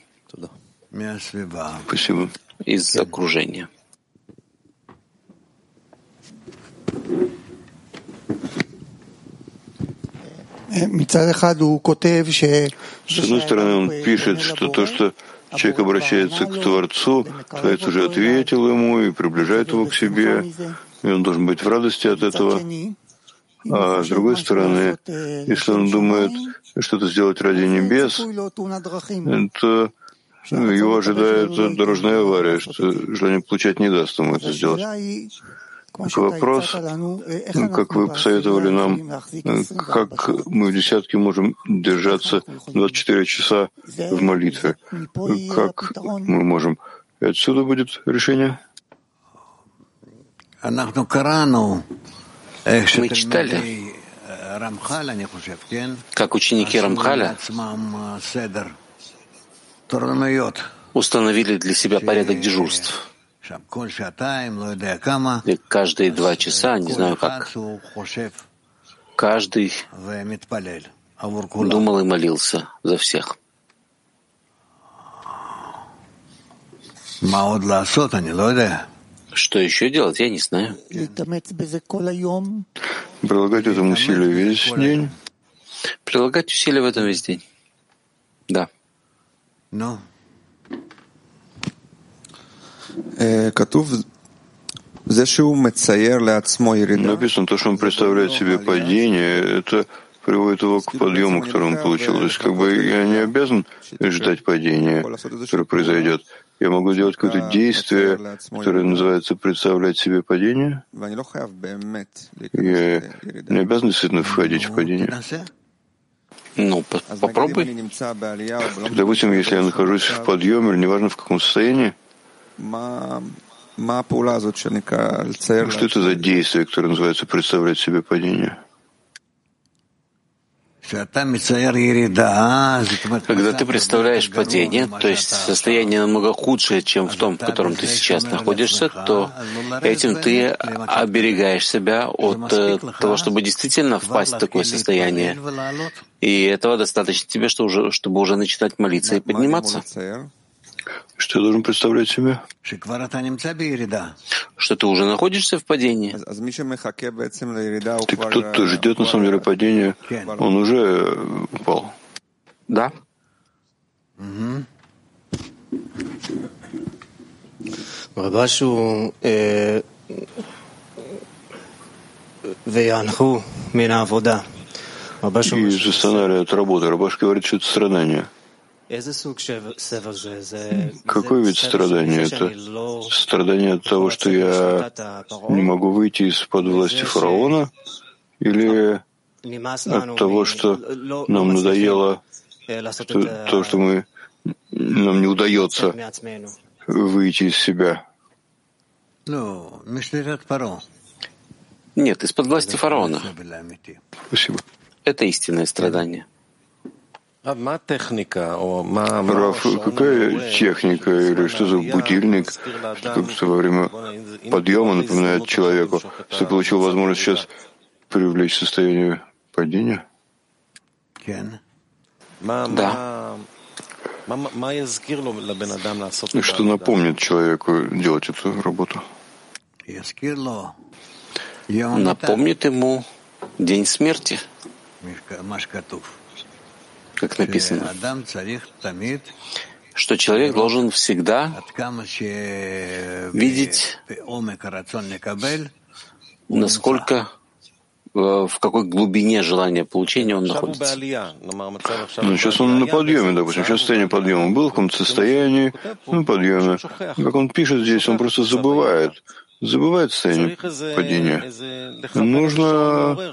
Спасибо. Из окружения. С одной стороны, он пишет, что то, что человек обращается к Творцу, Творец уже ответил ему и приближает его к себе, и он должен быть в радости от этого. А с другой стороны, если он думает что-то сделать ради небес, то его ожидает дорожная авария, что желание получать не даст ему это сделать. Вопрос, ну, как вы посоветовали нам, э, как мы в десятке можем держаться 24 часа в молитве? Как мы можем? И отсюда будет решение? Мы читали, как ученики Рамхаля установили для себя порядок дежурств. И каждые два часа, не знаю как, каждый думал и молился за всех. Что еще делать, я не знаю. Прилагать этому усилия весь день? Прилагать усилия в этом весь день. Да. No. Написано то, что он представляет себе падение, это приводит его к подъему, который он получил. То есть как бы я не обязан ждать падения, которое произойдет. Я могу делать какое-то действие, которое называется представлять себе падение. Я не обязан действительно входить в падение. Ну, попробуй. Допустим, если я нахожусь в подъеме, или неважно в каком состоянии, что это за действие, которое называется представлять себе падение? Когда ты представляешь падение, то есть состояние намного худшее, чем в том, в котором ты сейчас находишься, то этим ты оберегаешь себя от э, того, чтобы действительно впасть в такое состояние. И этого достаточно тебе, чтобы уже начинать молиться и подниматься. Что я должен представлять себе? Что ты уже находишься в падении. Так тот, кто ждет на самом деле падения, он уже упал. Да. и застонали от работы. Рабаш говорит, что это страдание. Какой вид страдания это? Страдание от того, что я не могу выйти из-под власти фараона? Или от того, что нам надоело то, что мы, нам не удается выйти из себя? Нет, из-под власти фараона. Спасибо. Это истинное страдание. Раф, какая техника или что за будильник, что во время подъема напоминает человеку, что получил возможность сейчас привлечь состояние падения? Да. И что напомнит человеку делать эту работу? Напомнит ему день смерти как написано, что человек должен всегда видеть, насколько э, в какой глубине желания получения он находится. Ну, сейчас он на подъеме, допустим, сейчас состояние подъема. Был в каком-то состоянии на подъеме. Как он пишет здесь, он просто забывает забывает состояние падения. Нужно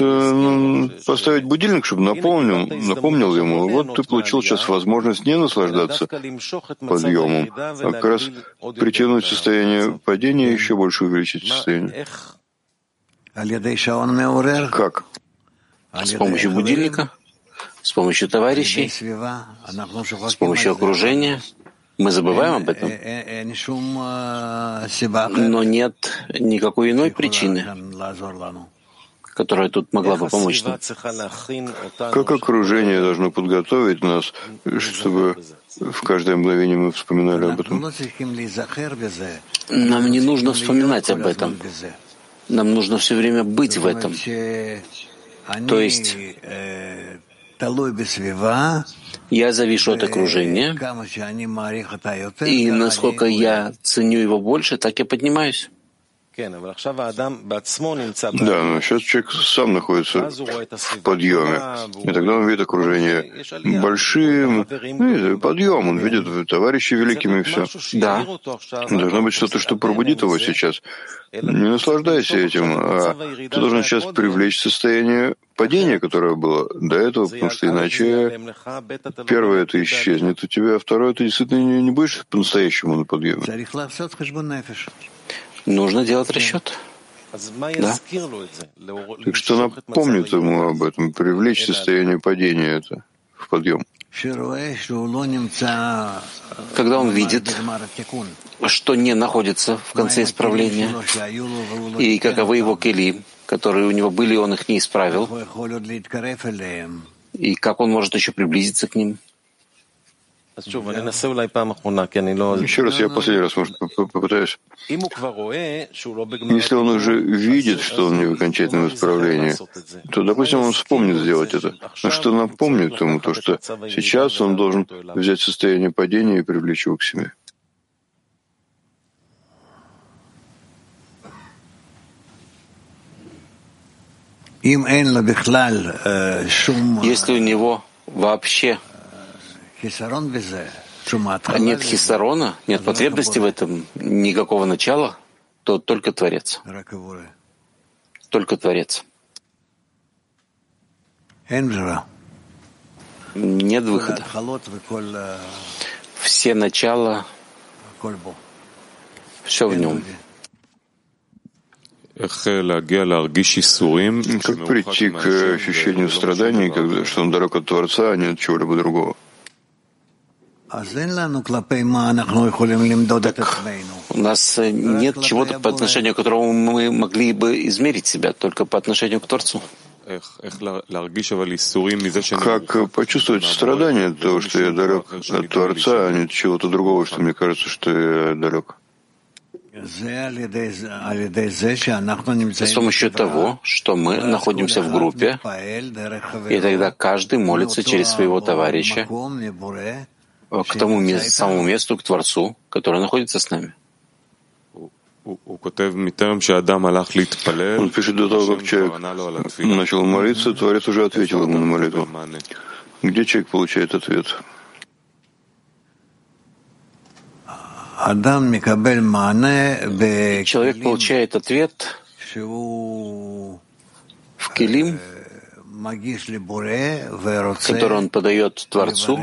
ну, поставить будильник, чтобы напомнил, напомнил ему. Вот ты получил сейчас возможность не наслаждаться подъемом, а как раз притянуть состояние падения и еще больше увеличить состояние. Как? С помощью будильника, с помощью товарищей, с помощью окружения — мы забываем об этом. Но нет никакой иной причины, которая тут могла бы помочь нам. Как окружение должно подготовить нас, чтобы в каждое мгновение мы вспоминали об этом? Нам не нужно вспоминать об этом. Нам нужно все время быть в этом. То есть я завишу от окружения, и насколько я ценю его больше, так я поднимаюсь. Да, но сейчас человек сам находится в подъеме, и тогда он видит окружение большим, ну, подъем, он видит товарищей великими и все. Да. Должно быть что-то, что пробудит его сейчас. Не наслаждайся этим, а ты должен сейчас привлечь состояние падения, которое было до этого, потому что иначе первое это исчезнет у тебя, а второе ты действительно не, не будешь по-настоящему на подъеме. Нужно делать расчет. Да. Так что напомнит ему об этом, привлечь состояние падения это в подъем. Когда он видит, что не находится в конце исправления, и каковы его кели, которые у него были, он их не исправил, и как он может еще приблизиться к ним. Еще раз, я последний раз, может, попытаюсь. Если он уже видит, что он не в окончательном исправлении, то, допустим, он вспомнит сделать это. Но что напомнит ему то, что сейчас он должен взять состояние падения и привлечь его к себе. Если у него вообще нет хисарона, нет потребности в этом, никакого начала, то только Творец. Только Творец. Нет выхода. Все начала, все в нем. Как прийти к ощущению страданий, когда, что он далек от Творца, а не от чего-либо другого? Так, у нас нет чего-то по отношению к которому мы могли бы измерить себя, только по отношению к Творцу. Как почувствовать страдание от того, что я далек от Творца, а не от чего-то другого, что мне кажется, что я далек? С помощью того, что мы находимся в группе, и тогда каждый молится через своего товарища, к тому самому месту, к Творцу, который находится с нами. Он пишет, до того, как человек начал молиться, Творец уже ответил ему на молитву. Где человек получает ответ? Человек получает ответ в Келим, который он подает Творцу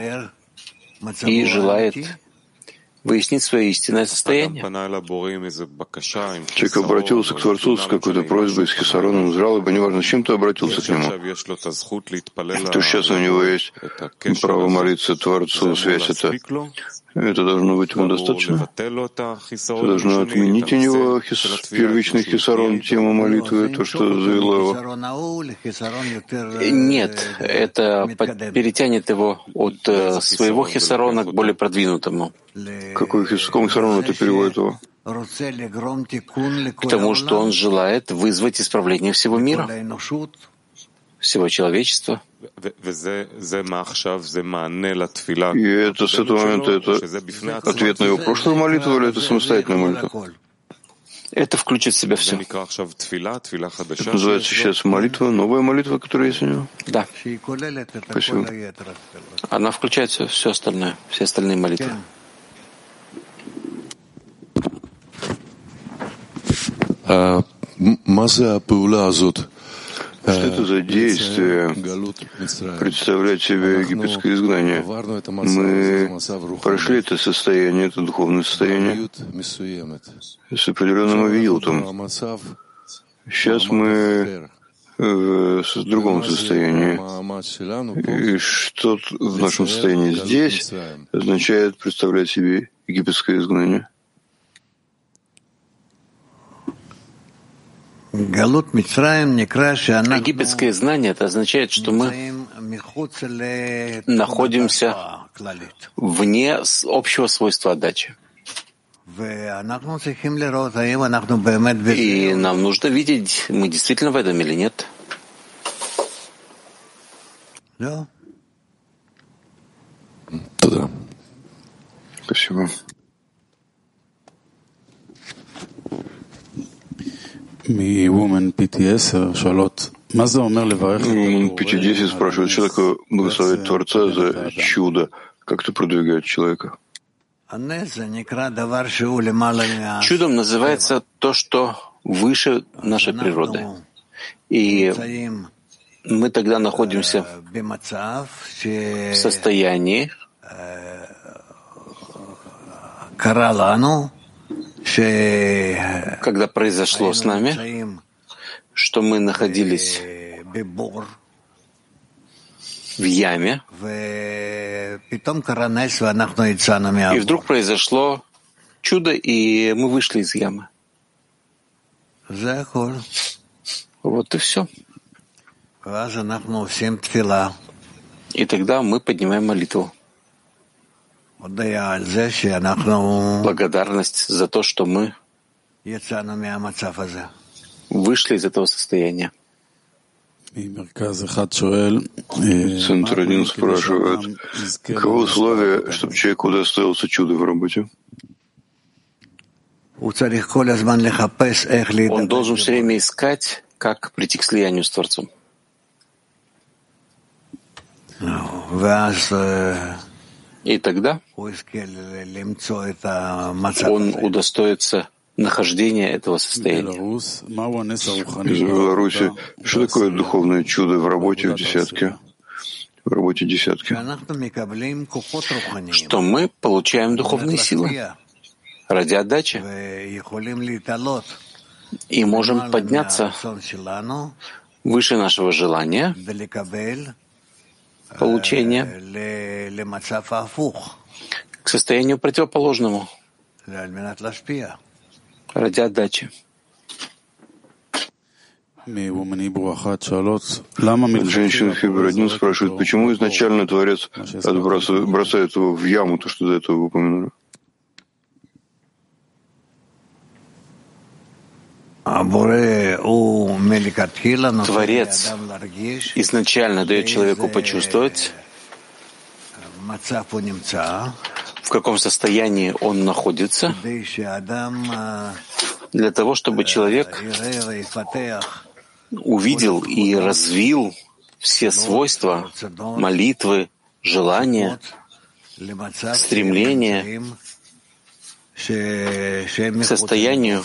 и желает выяснить свое истинное состояние. Человек обратился к Творцу с какой-то просьбой, с хисароном, с жалобой, неважно, с чем ты обратился к нему. То сейчас у него есть право молиться Творцу, связь это. Это должно быть ему достаточно. Это должно отменить у него хис, первичный хисарон, тему молитвы, то, что завело его. Нет, это перетянет его от э, своего хисарона к более продвинутому. Какой какому хисарону это переводит его? К тому, что он желает вызвать исправление всего мира, всего человечества. И это с этого момента это ответ на его прошлую молитву или это самостоятельная молитва? Это включит в себя все. Это называется сейчас молитва, новая молитва, которая есть у него? Да. Спасибо. Она включает все, все остальное, все остальные молитвы. Маза Паула Азот. Что это за действие? Представлять себе египетское изгнание? Мы прошли это состояние, это духовное состояние. С определенным авиютом. Сейчас мы в другом состоянии. И что в нашем состоянии? Здесь означает представлять себе египетское изгнание. Египетское знание это означает, что мы находимся вне общего свойства отдачи. И нам нужно видеть, мы действительно в этом или нет. Туда. Спасибо. Women PTS спрашивает, что такое благословить Творца за чудо? Как это продвигает человека? Чудом называется то, что выше нашей природы. И мы тогда находимся в состоянии, когда произошло с нами, что мы находились в яме, и вдруг произошло чудо, и мы вышли из ямы. Вот и все. И тогда мы поднимаем молитву. Благодарность за то, что мы вышли из этого состояния. Центр один спрашивает, каковы условия, чтобы человеку удостоился чуда в работе? Он должен все время искать, как прийти к слиянию с Творцом. И тогда он удостоится нахождения этого состояния. Из Беларуси. Что такое духовное чудо в работе в десятке? В работе десятки. Что мы получаем духовные силы ради отдачи и можем подняться выше нашего желания получения к состоянию противоположному. Ради отдачи. Женщина Фибр один спрашивает, почему изначально Творец отбрасывает, бросает его в яму, то, что до этого вы упомянули? Творец изначально дает человеку почувствовать, в каком состоянии он находится, для того, чтобы человек увидел и развил все свойства молитвы, желания, стремления к состоянию,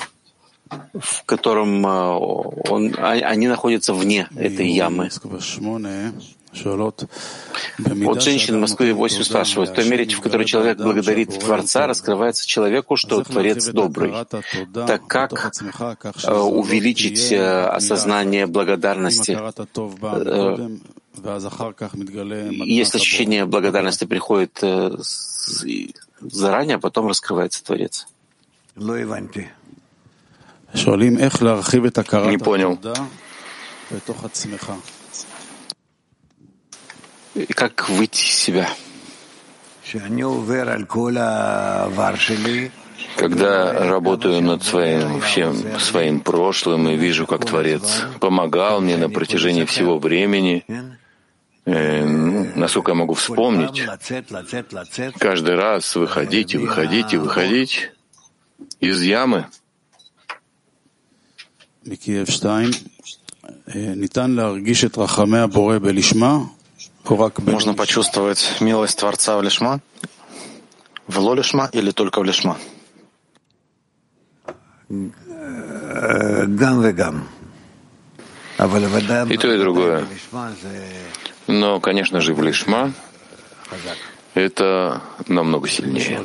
в котором а, он, а, они находятся вне этой ямы. Вот женщины в Москве 8 спрашивают, в той мере, в которой человек благодарит Творца, раскрывается человеку, что Творец добрый. Так как э, увеличить э, осознание благодарности? Э, если ощущение благодарности приходит заранее, а потом раскрывается Творец. Не понял. И как выйти из себя? Когда работаю над своим, всем своим прошлым и вижу, как Творец помогал мне на протяжении всего времени, э, ну, насколько я могу вспомнить, каждый раз выходить и выходить и выходить из ямы. Можно почувствовать милость Творца в лишма? В лолишма или только в лишма? И то, и другое. Но, конечно же, в лишма это намного сильнее.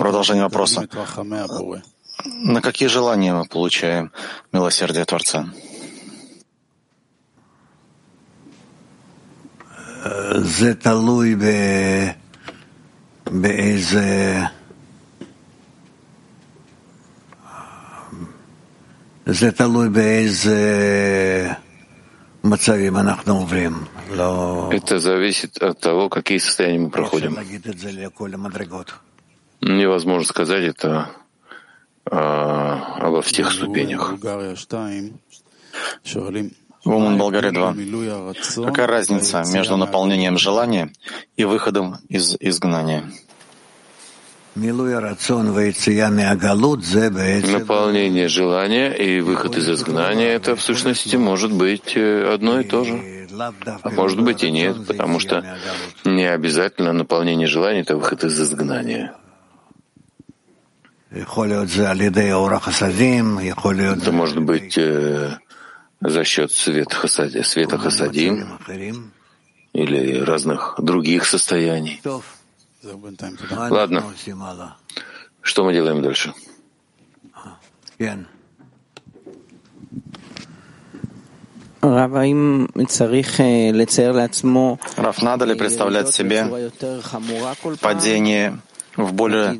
Продолжение вопроса На какие желания мы получаем милосердие Творца? זה תלוי ב... באיזה... זה תלוי באיזה מצבים אנחנו עוברים. לא... Это зависит от того, какие состояния мы проходим. Невозможно сказать это а, обо всех ступенях. Вуман Болгаре 2. Какая разница между наполнением желания и выходом из изгнания? Наполнение желания и выход из изгнания — это в сущности может быть э, одно и то же. А может быть и нет, потому что не обязательно наполнение желания — это выход из изгнания. Это может быть э, за счет света, хасади, света хасадим или разных других состояний. Ладно. Что мы делаем дальше? Раф, надо ли представлять себе падение в более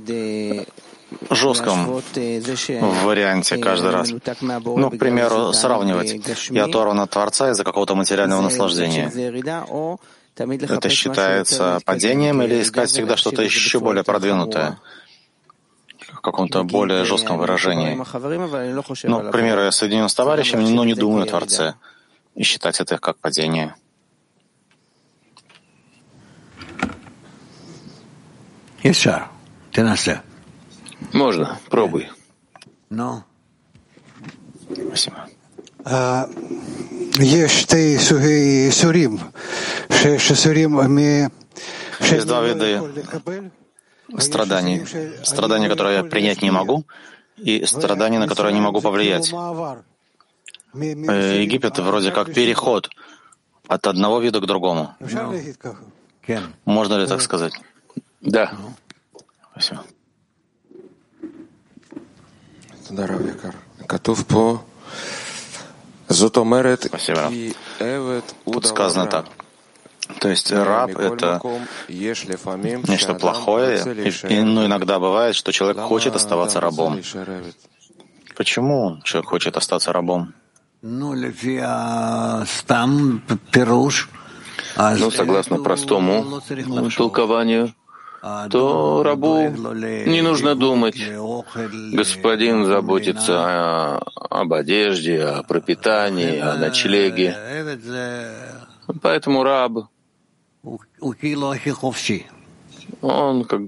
жестком варианте каждый раз. Ну, к примеру, сравнивать. Я оторван от Творца из-за какого-то материального наслаждения. Это считается падением или искать всегда что-то еще более продвинутое? в каком-то более жестком выражении. Ну, к примеру, я соединен с товарищами, но не думаю о Творце. И считать это как падение. Ты насе. Можно, пробуй. Но. Спасибо. Есть два вида страданий. Страдания, которые я принять не могу, и страдания, на которые я не могу повлиять. Э, Египет вроде как переход от одного вида к другому. Можно ли так сказать? Да. Спасибо. Спасибо. Тут сказано так. То есть раб — это нечто плохое, и, и, ну, иногда бывает, что человек хочет оставаться рабом. Почему человек хочет остаться рабом? Ну, согласно простому толкованию, то рабу не нужно думать. Господин заботится о, об одежде, о пропитании, о ночлеге. Поэтому раб, он как,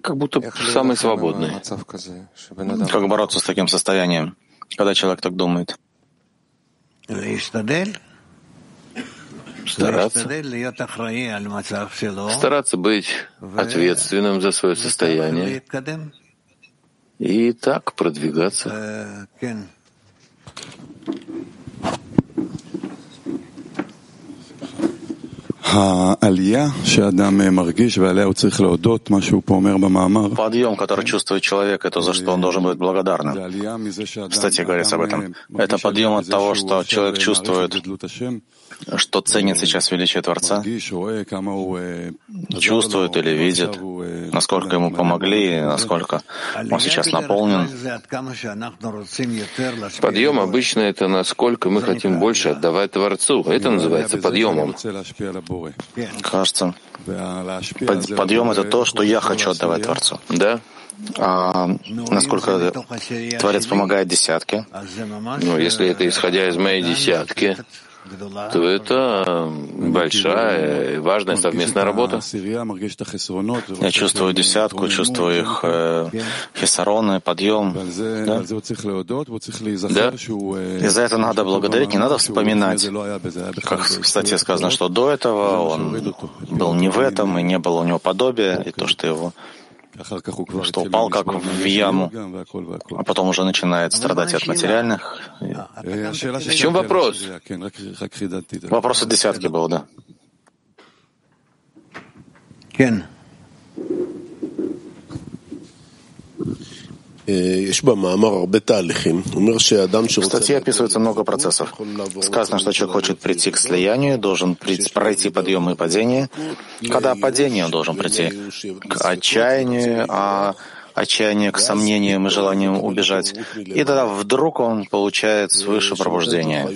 как будто самый свободный. Как бороться с таким состоянием, когда человек так думает? Стараться. Стараться быть ответственным за свое состояние и так продвигаться. Подъем, который чувствует человек, это за что он должен быть благодарным. Кстати, говорится об этом. Это подъем от того, что человек чувствует, что ценит сейчас величие Творца, чувствует или видит, насколько ему помогли, насколько он сейчас наполнен. Подъем обычно это насколько мы хотим больше отдавать Творцу. Это называется подъемом. Кажется, подъем — это то, что я хочу отдавать Творцу. Да. А насколько Творец помогает десятке? Ну, если это исходя из моей десятки, то это большая и важная совместная работа. Я чувствую десятку, чувствую их э, хисароны, подъем. Да? да? И за это надо благодарить, не надо вспоминать. Как, кстати, сказано, что до этого он был не в этом, и не было у него подобия, и то, что его что упал как в яму, а потом уже начинает страдать от материальных. В чем вопрос? Вопрос от десятки был, да. В статье описывается много процессов. Сказано, что человек хочет прийти к слиянию, должен пройти подъем и падение. Когда падение, он должен прийти к отчаянию, а отчаяние к сомнениям и желаниям убежать. И тогда вдруг он получает свыше пробуждения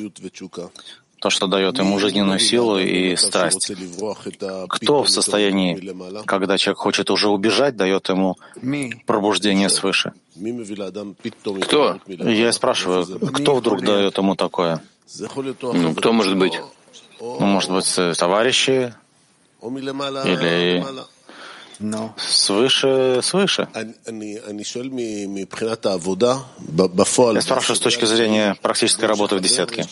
то, что дает ему жизненную силу и страсть. Кто в состоянии, когда человек хочет уже убежать, дает ему пробуждение свыше? Кто? Я спрашиваю, кто вдруг дает ему такое? Ну, кто может быть? Ну, может быть, товарищи или свыше, свыше. Я спрашиваю с точки зрения практической работы в десятке.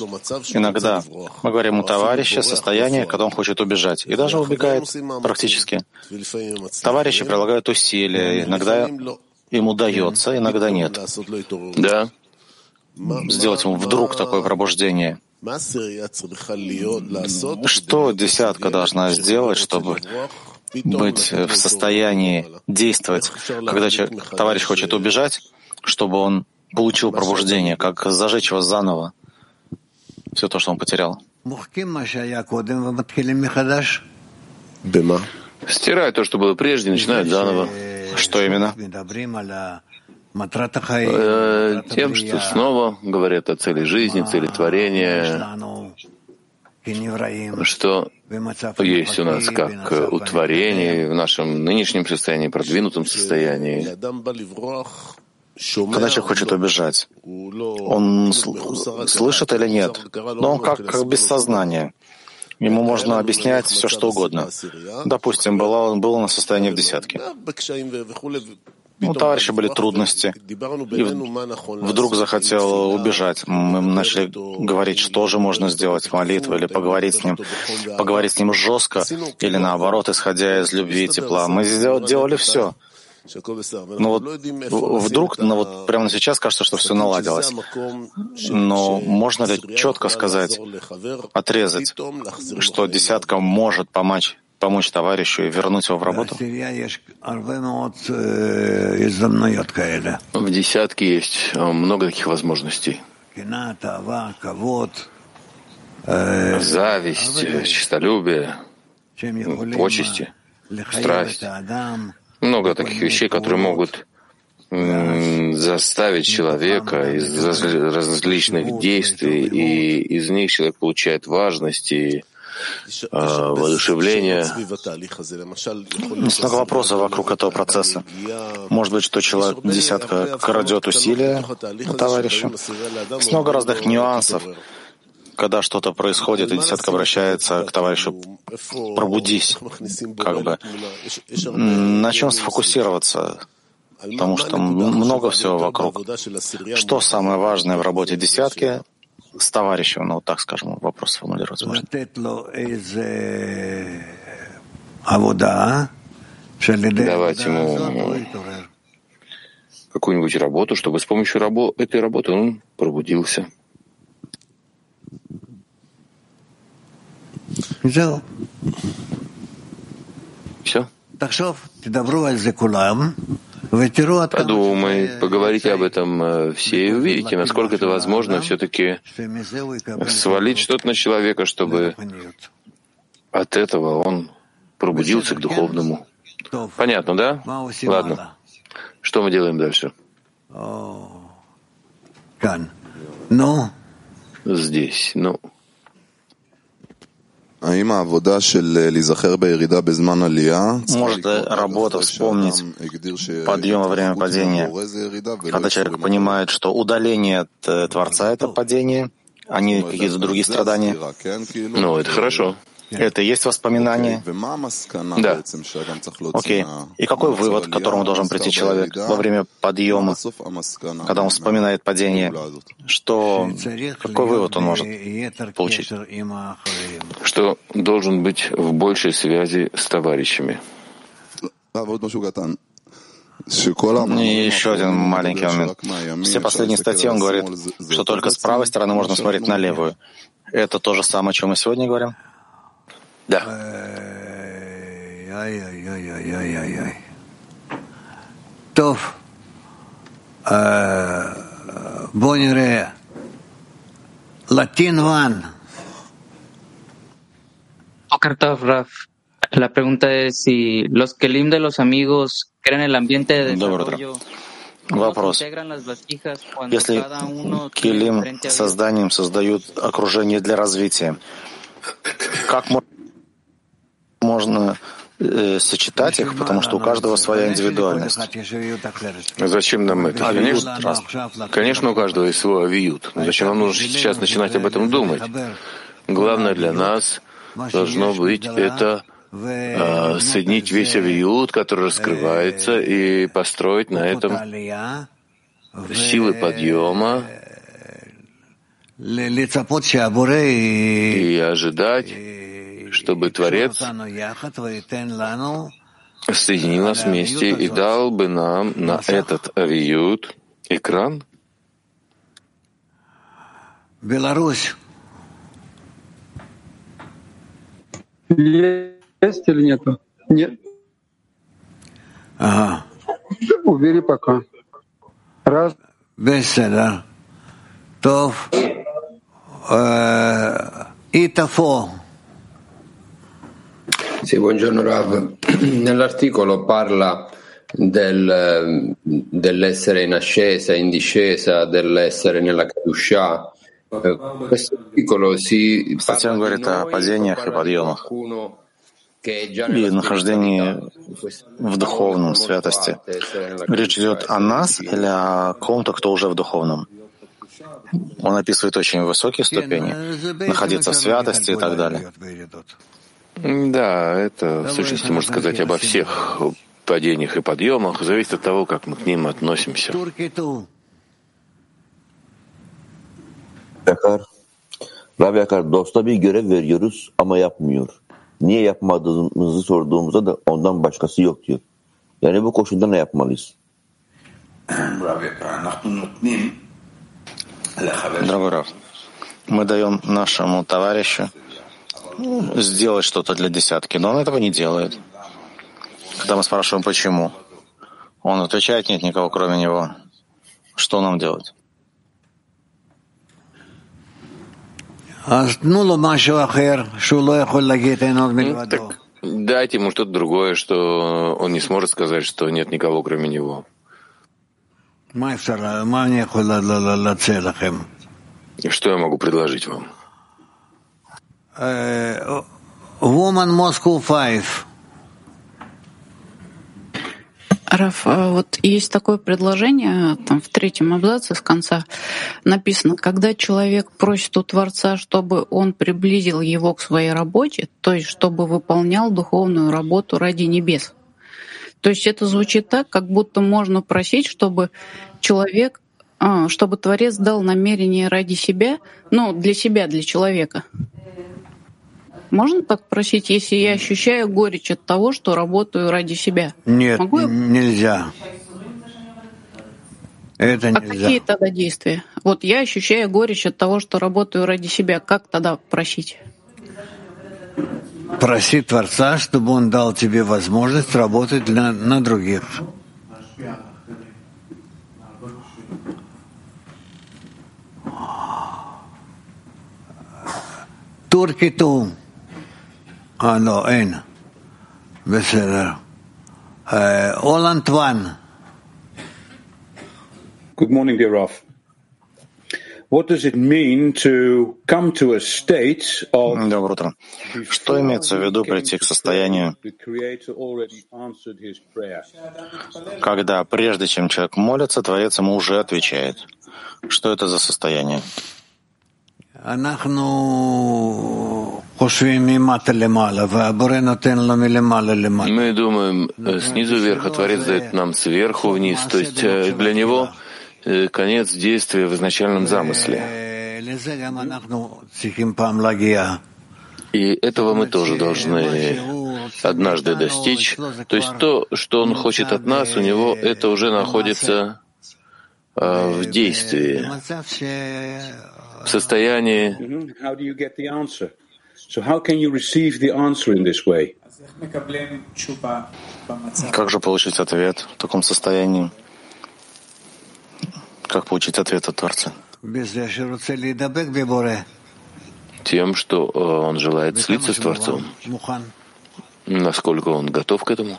Иногда мы говорим у товарища состояние, когда он хочет убежать, и даже убегает практически. Товарищи прилагают усилия, иногда им удается, иногда нет. Да. Сделать ему вдруг такое пробуждение. Что десятка должна сделать, чтобы быть в состоянии действовать, когда человек, товарищ хочет убежать, чтобы он получил пробуждение, как зажечь его заново, все то, что он потерял. Стирают то, что было прежде, начинают заново. Что именно? Э, тем, что снова говорят о цели жизни, цели творения, что есть у нас как утворение в нашем нынешнем состоянии, продвинутом состоянии. Когда человек хочет убежать, он слышит или нет? Но он как, как без сознания. Ему можно объяснять все, что угодно. Допустим, было, он был на состоянии в десятке. У товарища были трудности, и вдруг захотел убежать. Мы начали говорить, что же можно сделать, молитву или поговорить с ним, поговорить с ним жестко, или наоборот, исходя из любви и тепла. Мы делали все. Но вот вдруг, ну вот прямо сейчас кажется, что все наладилось. Но можно ли четко сказать, отрезать, что десятка может помочь помочь товарищу и вернуть его в работу? В десятке есть э, много таких возможностей. Зависть, честолюбие, почести, страсть. Много таких вещей, которые могут заставить человека из различных действий, и из них человек получает важность и а, воодушевления. Много вопросов вокруг этого процесса. Может быть, что человек десятка крадет усилия у товарища. Есть много разных нюансов, когда что-то происходит, и десятка обращается к товарищу «пробудись», как бы. На чем сфокусироваться? Потому что много всего вокруг. Что самое важное в работе десятки с товарищем? Ну, вот так скажем, вопрос сформулировать можно. Давать ему какую-нибудь работу, чтобы с помощью рабо этой работы он пробудился. Все. Все. Подумай, поговорите об этом э, все и увидите, насколько это возможно все-таки свалить что-то на человека, чтобы от этого он пробудился к духовному. Понятно, да? Ладно. Что мы делаем дальше? Здесь, ну. Может, работа вспомнить подъем во время падения, когда человек понимает, что удаление от э, Творца — это падение, а не какие-то другие страдания? Ну, это хорошо. Это и есть воспоминание? Да. Окей. И какой вывод, к которому должен прийти человек во время подъема, когда он вспоминает падение? Что, какой вывод он может получить? Что должен быть в большей связи с товарищами. И еще один маленький момент. Все последние статьи он говорит, что только с правой стороны можно смотреть на левую. Это то же самое, о чем мы сегодня говорим? Ya. Latin Van. La pregunta es si los Kelim de los amigos crean el ambiente de desarrollo. Вопрос. Если Келим созданием создают окружение для развития, как можно... можно э, сочетать их, потому что у каждого своя индивидуальность. Зачем нам это? Конечно, конечно, у каждого есть свой авиют. Зачем нам нужно сейчас начинать об этом думать? Главное для нас должно быть это э, соединить весь авиют, который раскрывается, и построить на этом силы подъема. И ожидать, чтобы Творец соединил нас вместе и дал бы нам на этот авиют экран. Беларусь. Есть или нету? Нет. Ага. Убери пока. Раз. Беседа. Тов. Э, Итафо. Sì, buongiorno Rav. Nell'articolo parla del, dell'essere in ascesa, in discesa, dell'essere nella Kedusha. Questo articolo si Статья говорит о падениях и подъемах и нахождении в духовном святости. Речь идет о нас или о ком-то, кто уже в духовном? Он описывает очень высокие ступени, находиться в святости и так далее. Да, это в сущности можно сказать обо всех падениях и подъемах. Зависит от того, как мы к ним относимся. Yakar, Rab Yakar, dosta bir görev veriyoruz ama yapmıyor. Niye yapmadığımızı sorduğumuzda da ondan başkası yok diyor. Yani bu koşulda ne yapmalıyız? Дорогой Рав, мы даем нашему товарищу сделать что-то для десятки, но он этого не делает. Когда мы спрашиваем, почему, он отвечает, нет никого, кроме него. Что нам делать? Ну, так дайте ему что-то другое, что он не сможет сказать, что нет никого, кроме него. Что я могу предложить вам? Woman Moscow 5. Раф, а вот есть такое предложение, там в третьем абзаце с конца написано, когда человек просит у Творца, чтобы он приблизил его к своей работе, то есть чтобы выполнял духовную работу ради небес. То есть это звучит так, как будто можно просить, чтобы человек, а, чтобы Творец дал намерение ради себя, ну, для себя, для человека. Можно так просить, если я ощущаю горечь от того, что работаю ради себя? Нет, Могу я... нельзя. Это а какие тогда действия? Вот я ощущаю горечь от того, что работаю ради себя. Как тогда просить? Проси Творца, чтобы Он дал тебе возможность работать на, на других. А, но, Эйн. Беседер. Оланд Ван. Good morning, dear Raf. What does it mean to come to a state of... Доброе утро. Что имеется в виду прийти к состоянию, когда прежде чем человек молится, Творец ему уже отвечает? Что это за состояние? Мы думаем э, снизу вверх, а Творец дает нам сверху вниз. То есть э, для него э, конец действия в изначальном замысле. И этого мы тоже должны однажды достичь. То есть то, что он хочет от нас, у него это уже находится в действии, в состоянии? Как же получить ответ в таком состоянии? Как получить ответ от Творца? Тем, что э, он желает слиться с Творцом. Насколько он готов к этому?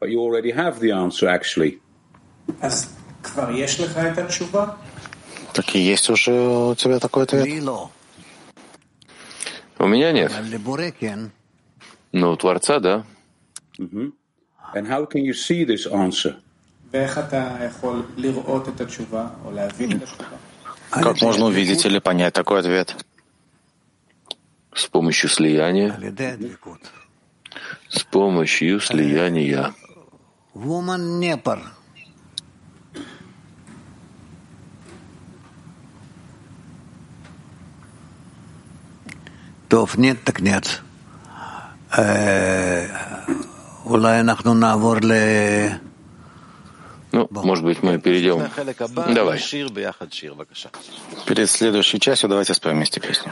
But you already have the answer, actually. Так и есть уже у тебя такой ответ? У меня нет. Но у Творца, да. And how can you see this answer? Как можно увидеть или понять такой ответ? С помощью слияния. С помощью слияния. טוב, нет, так нет. אולי אנחנו נעבור ל... Ну, может быть, мы перейдем. Давай. Перед следующей частью давайте споем вместе песню.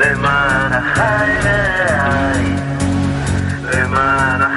למען החי ורעי, למען החי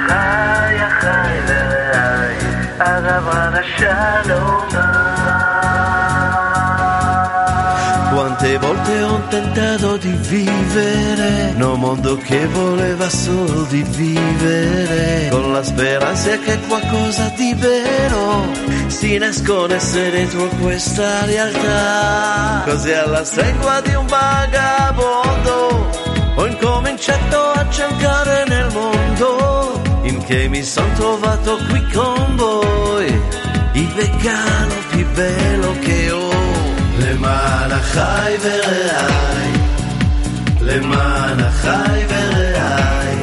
Volte ho tentato di vivere, in un mondo che voleva solo di vivere, con la speranza che qualcosa di vero si nascondesse dentro questa realtà. Così alla stregua di un vagabondo ho incominciato a cercare nel mondo, in che mi sono trovato qui con voi, il vegano החי ורעי, למען החי ורעי,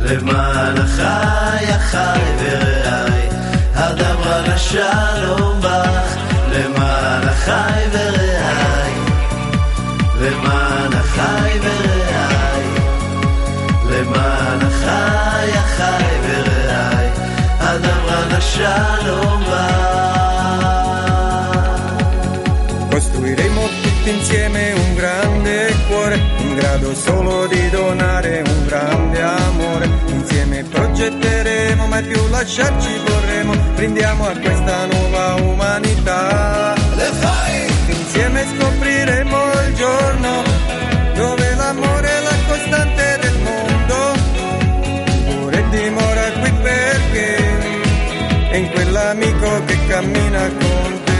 למען החי, החי ורעי, הדברה לשלום בך, למען החי ורעי, למען החי ורעי, למען החי, החי ורעי, הדברה לשלום בך. in grado solo di donare un grande amore. Insieme progetteremo, mai più lasciarci vorremmo, brindiamo a questa nuova umanità. Insieme scopriremo il giorno dove l'amore è la costante del mondo. Pure dimora qui perché è in quell'amico che cammina con te.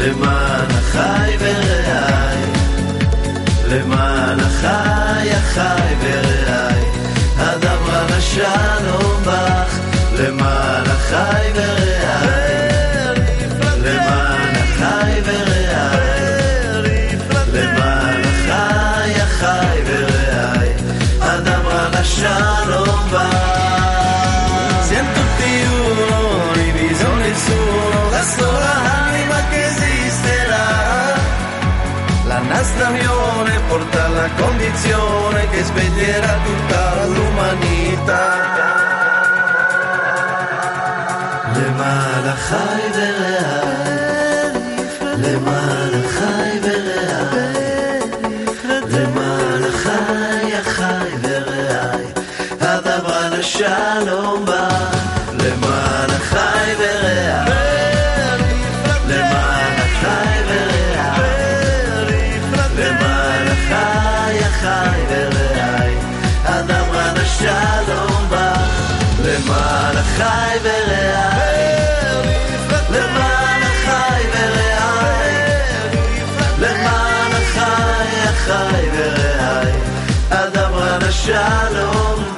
למען החי ורעי, למען החי החי ורעי, אדם רנשה לא בך, למען החי ורעי, למען החי למען החי לא בך. Siento un tiro y mis solo las horas una stagione porta la condizione che sveglierà tutta l'umanità. למען החי ורעי, למען החי ורעי, למען החי, החי ורעי, הדבר לשלום החי ורעי, למען החי ורעי, למען החי, החי ורעי, הדבר לשלום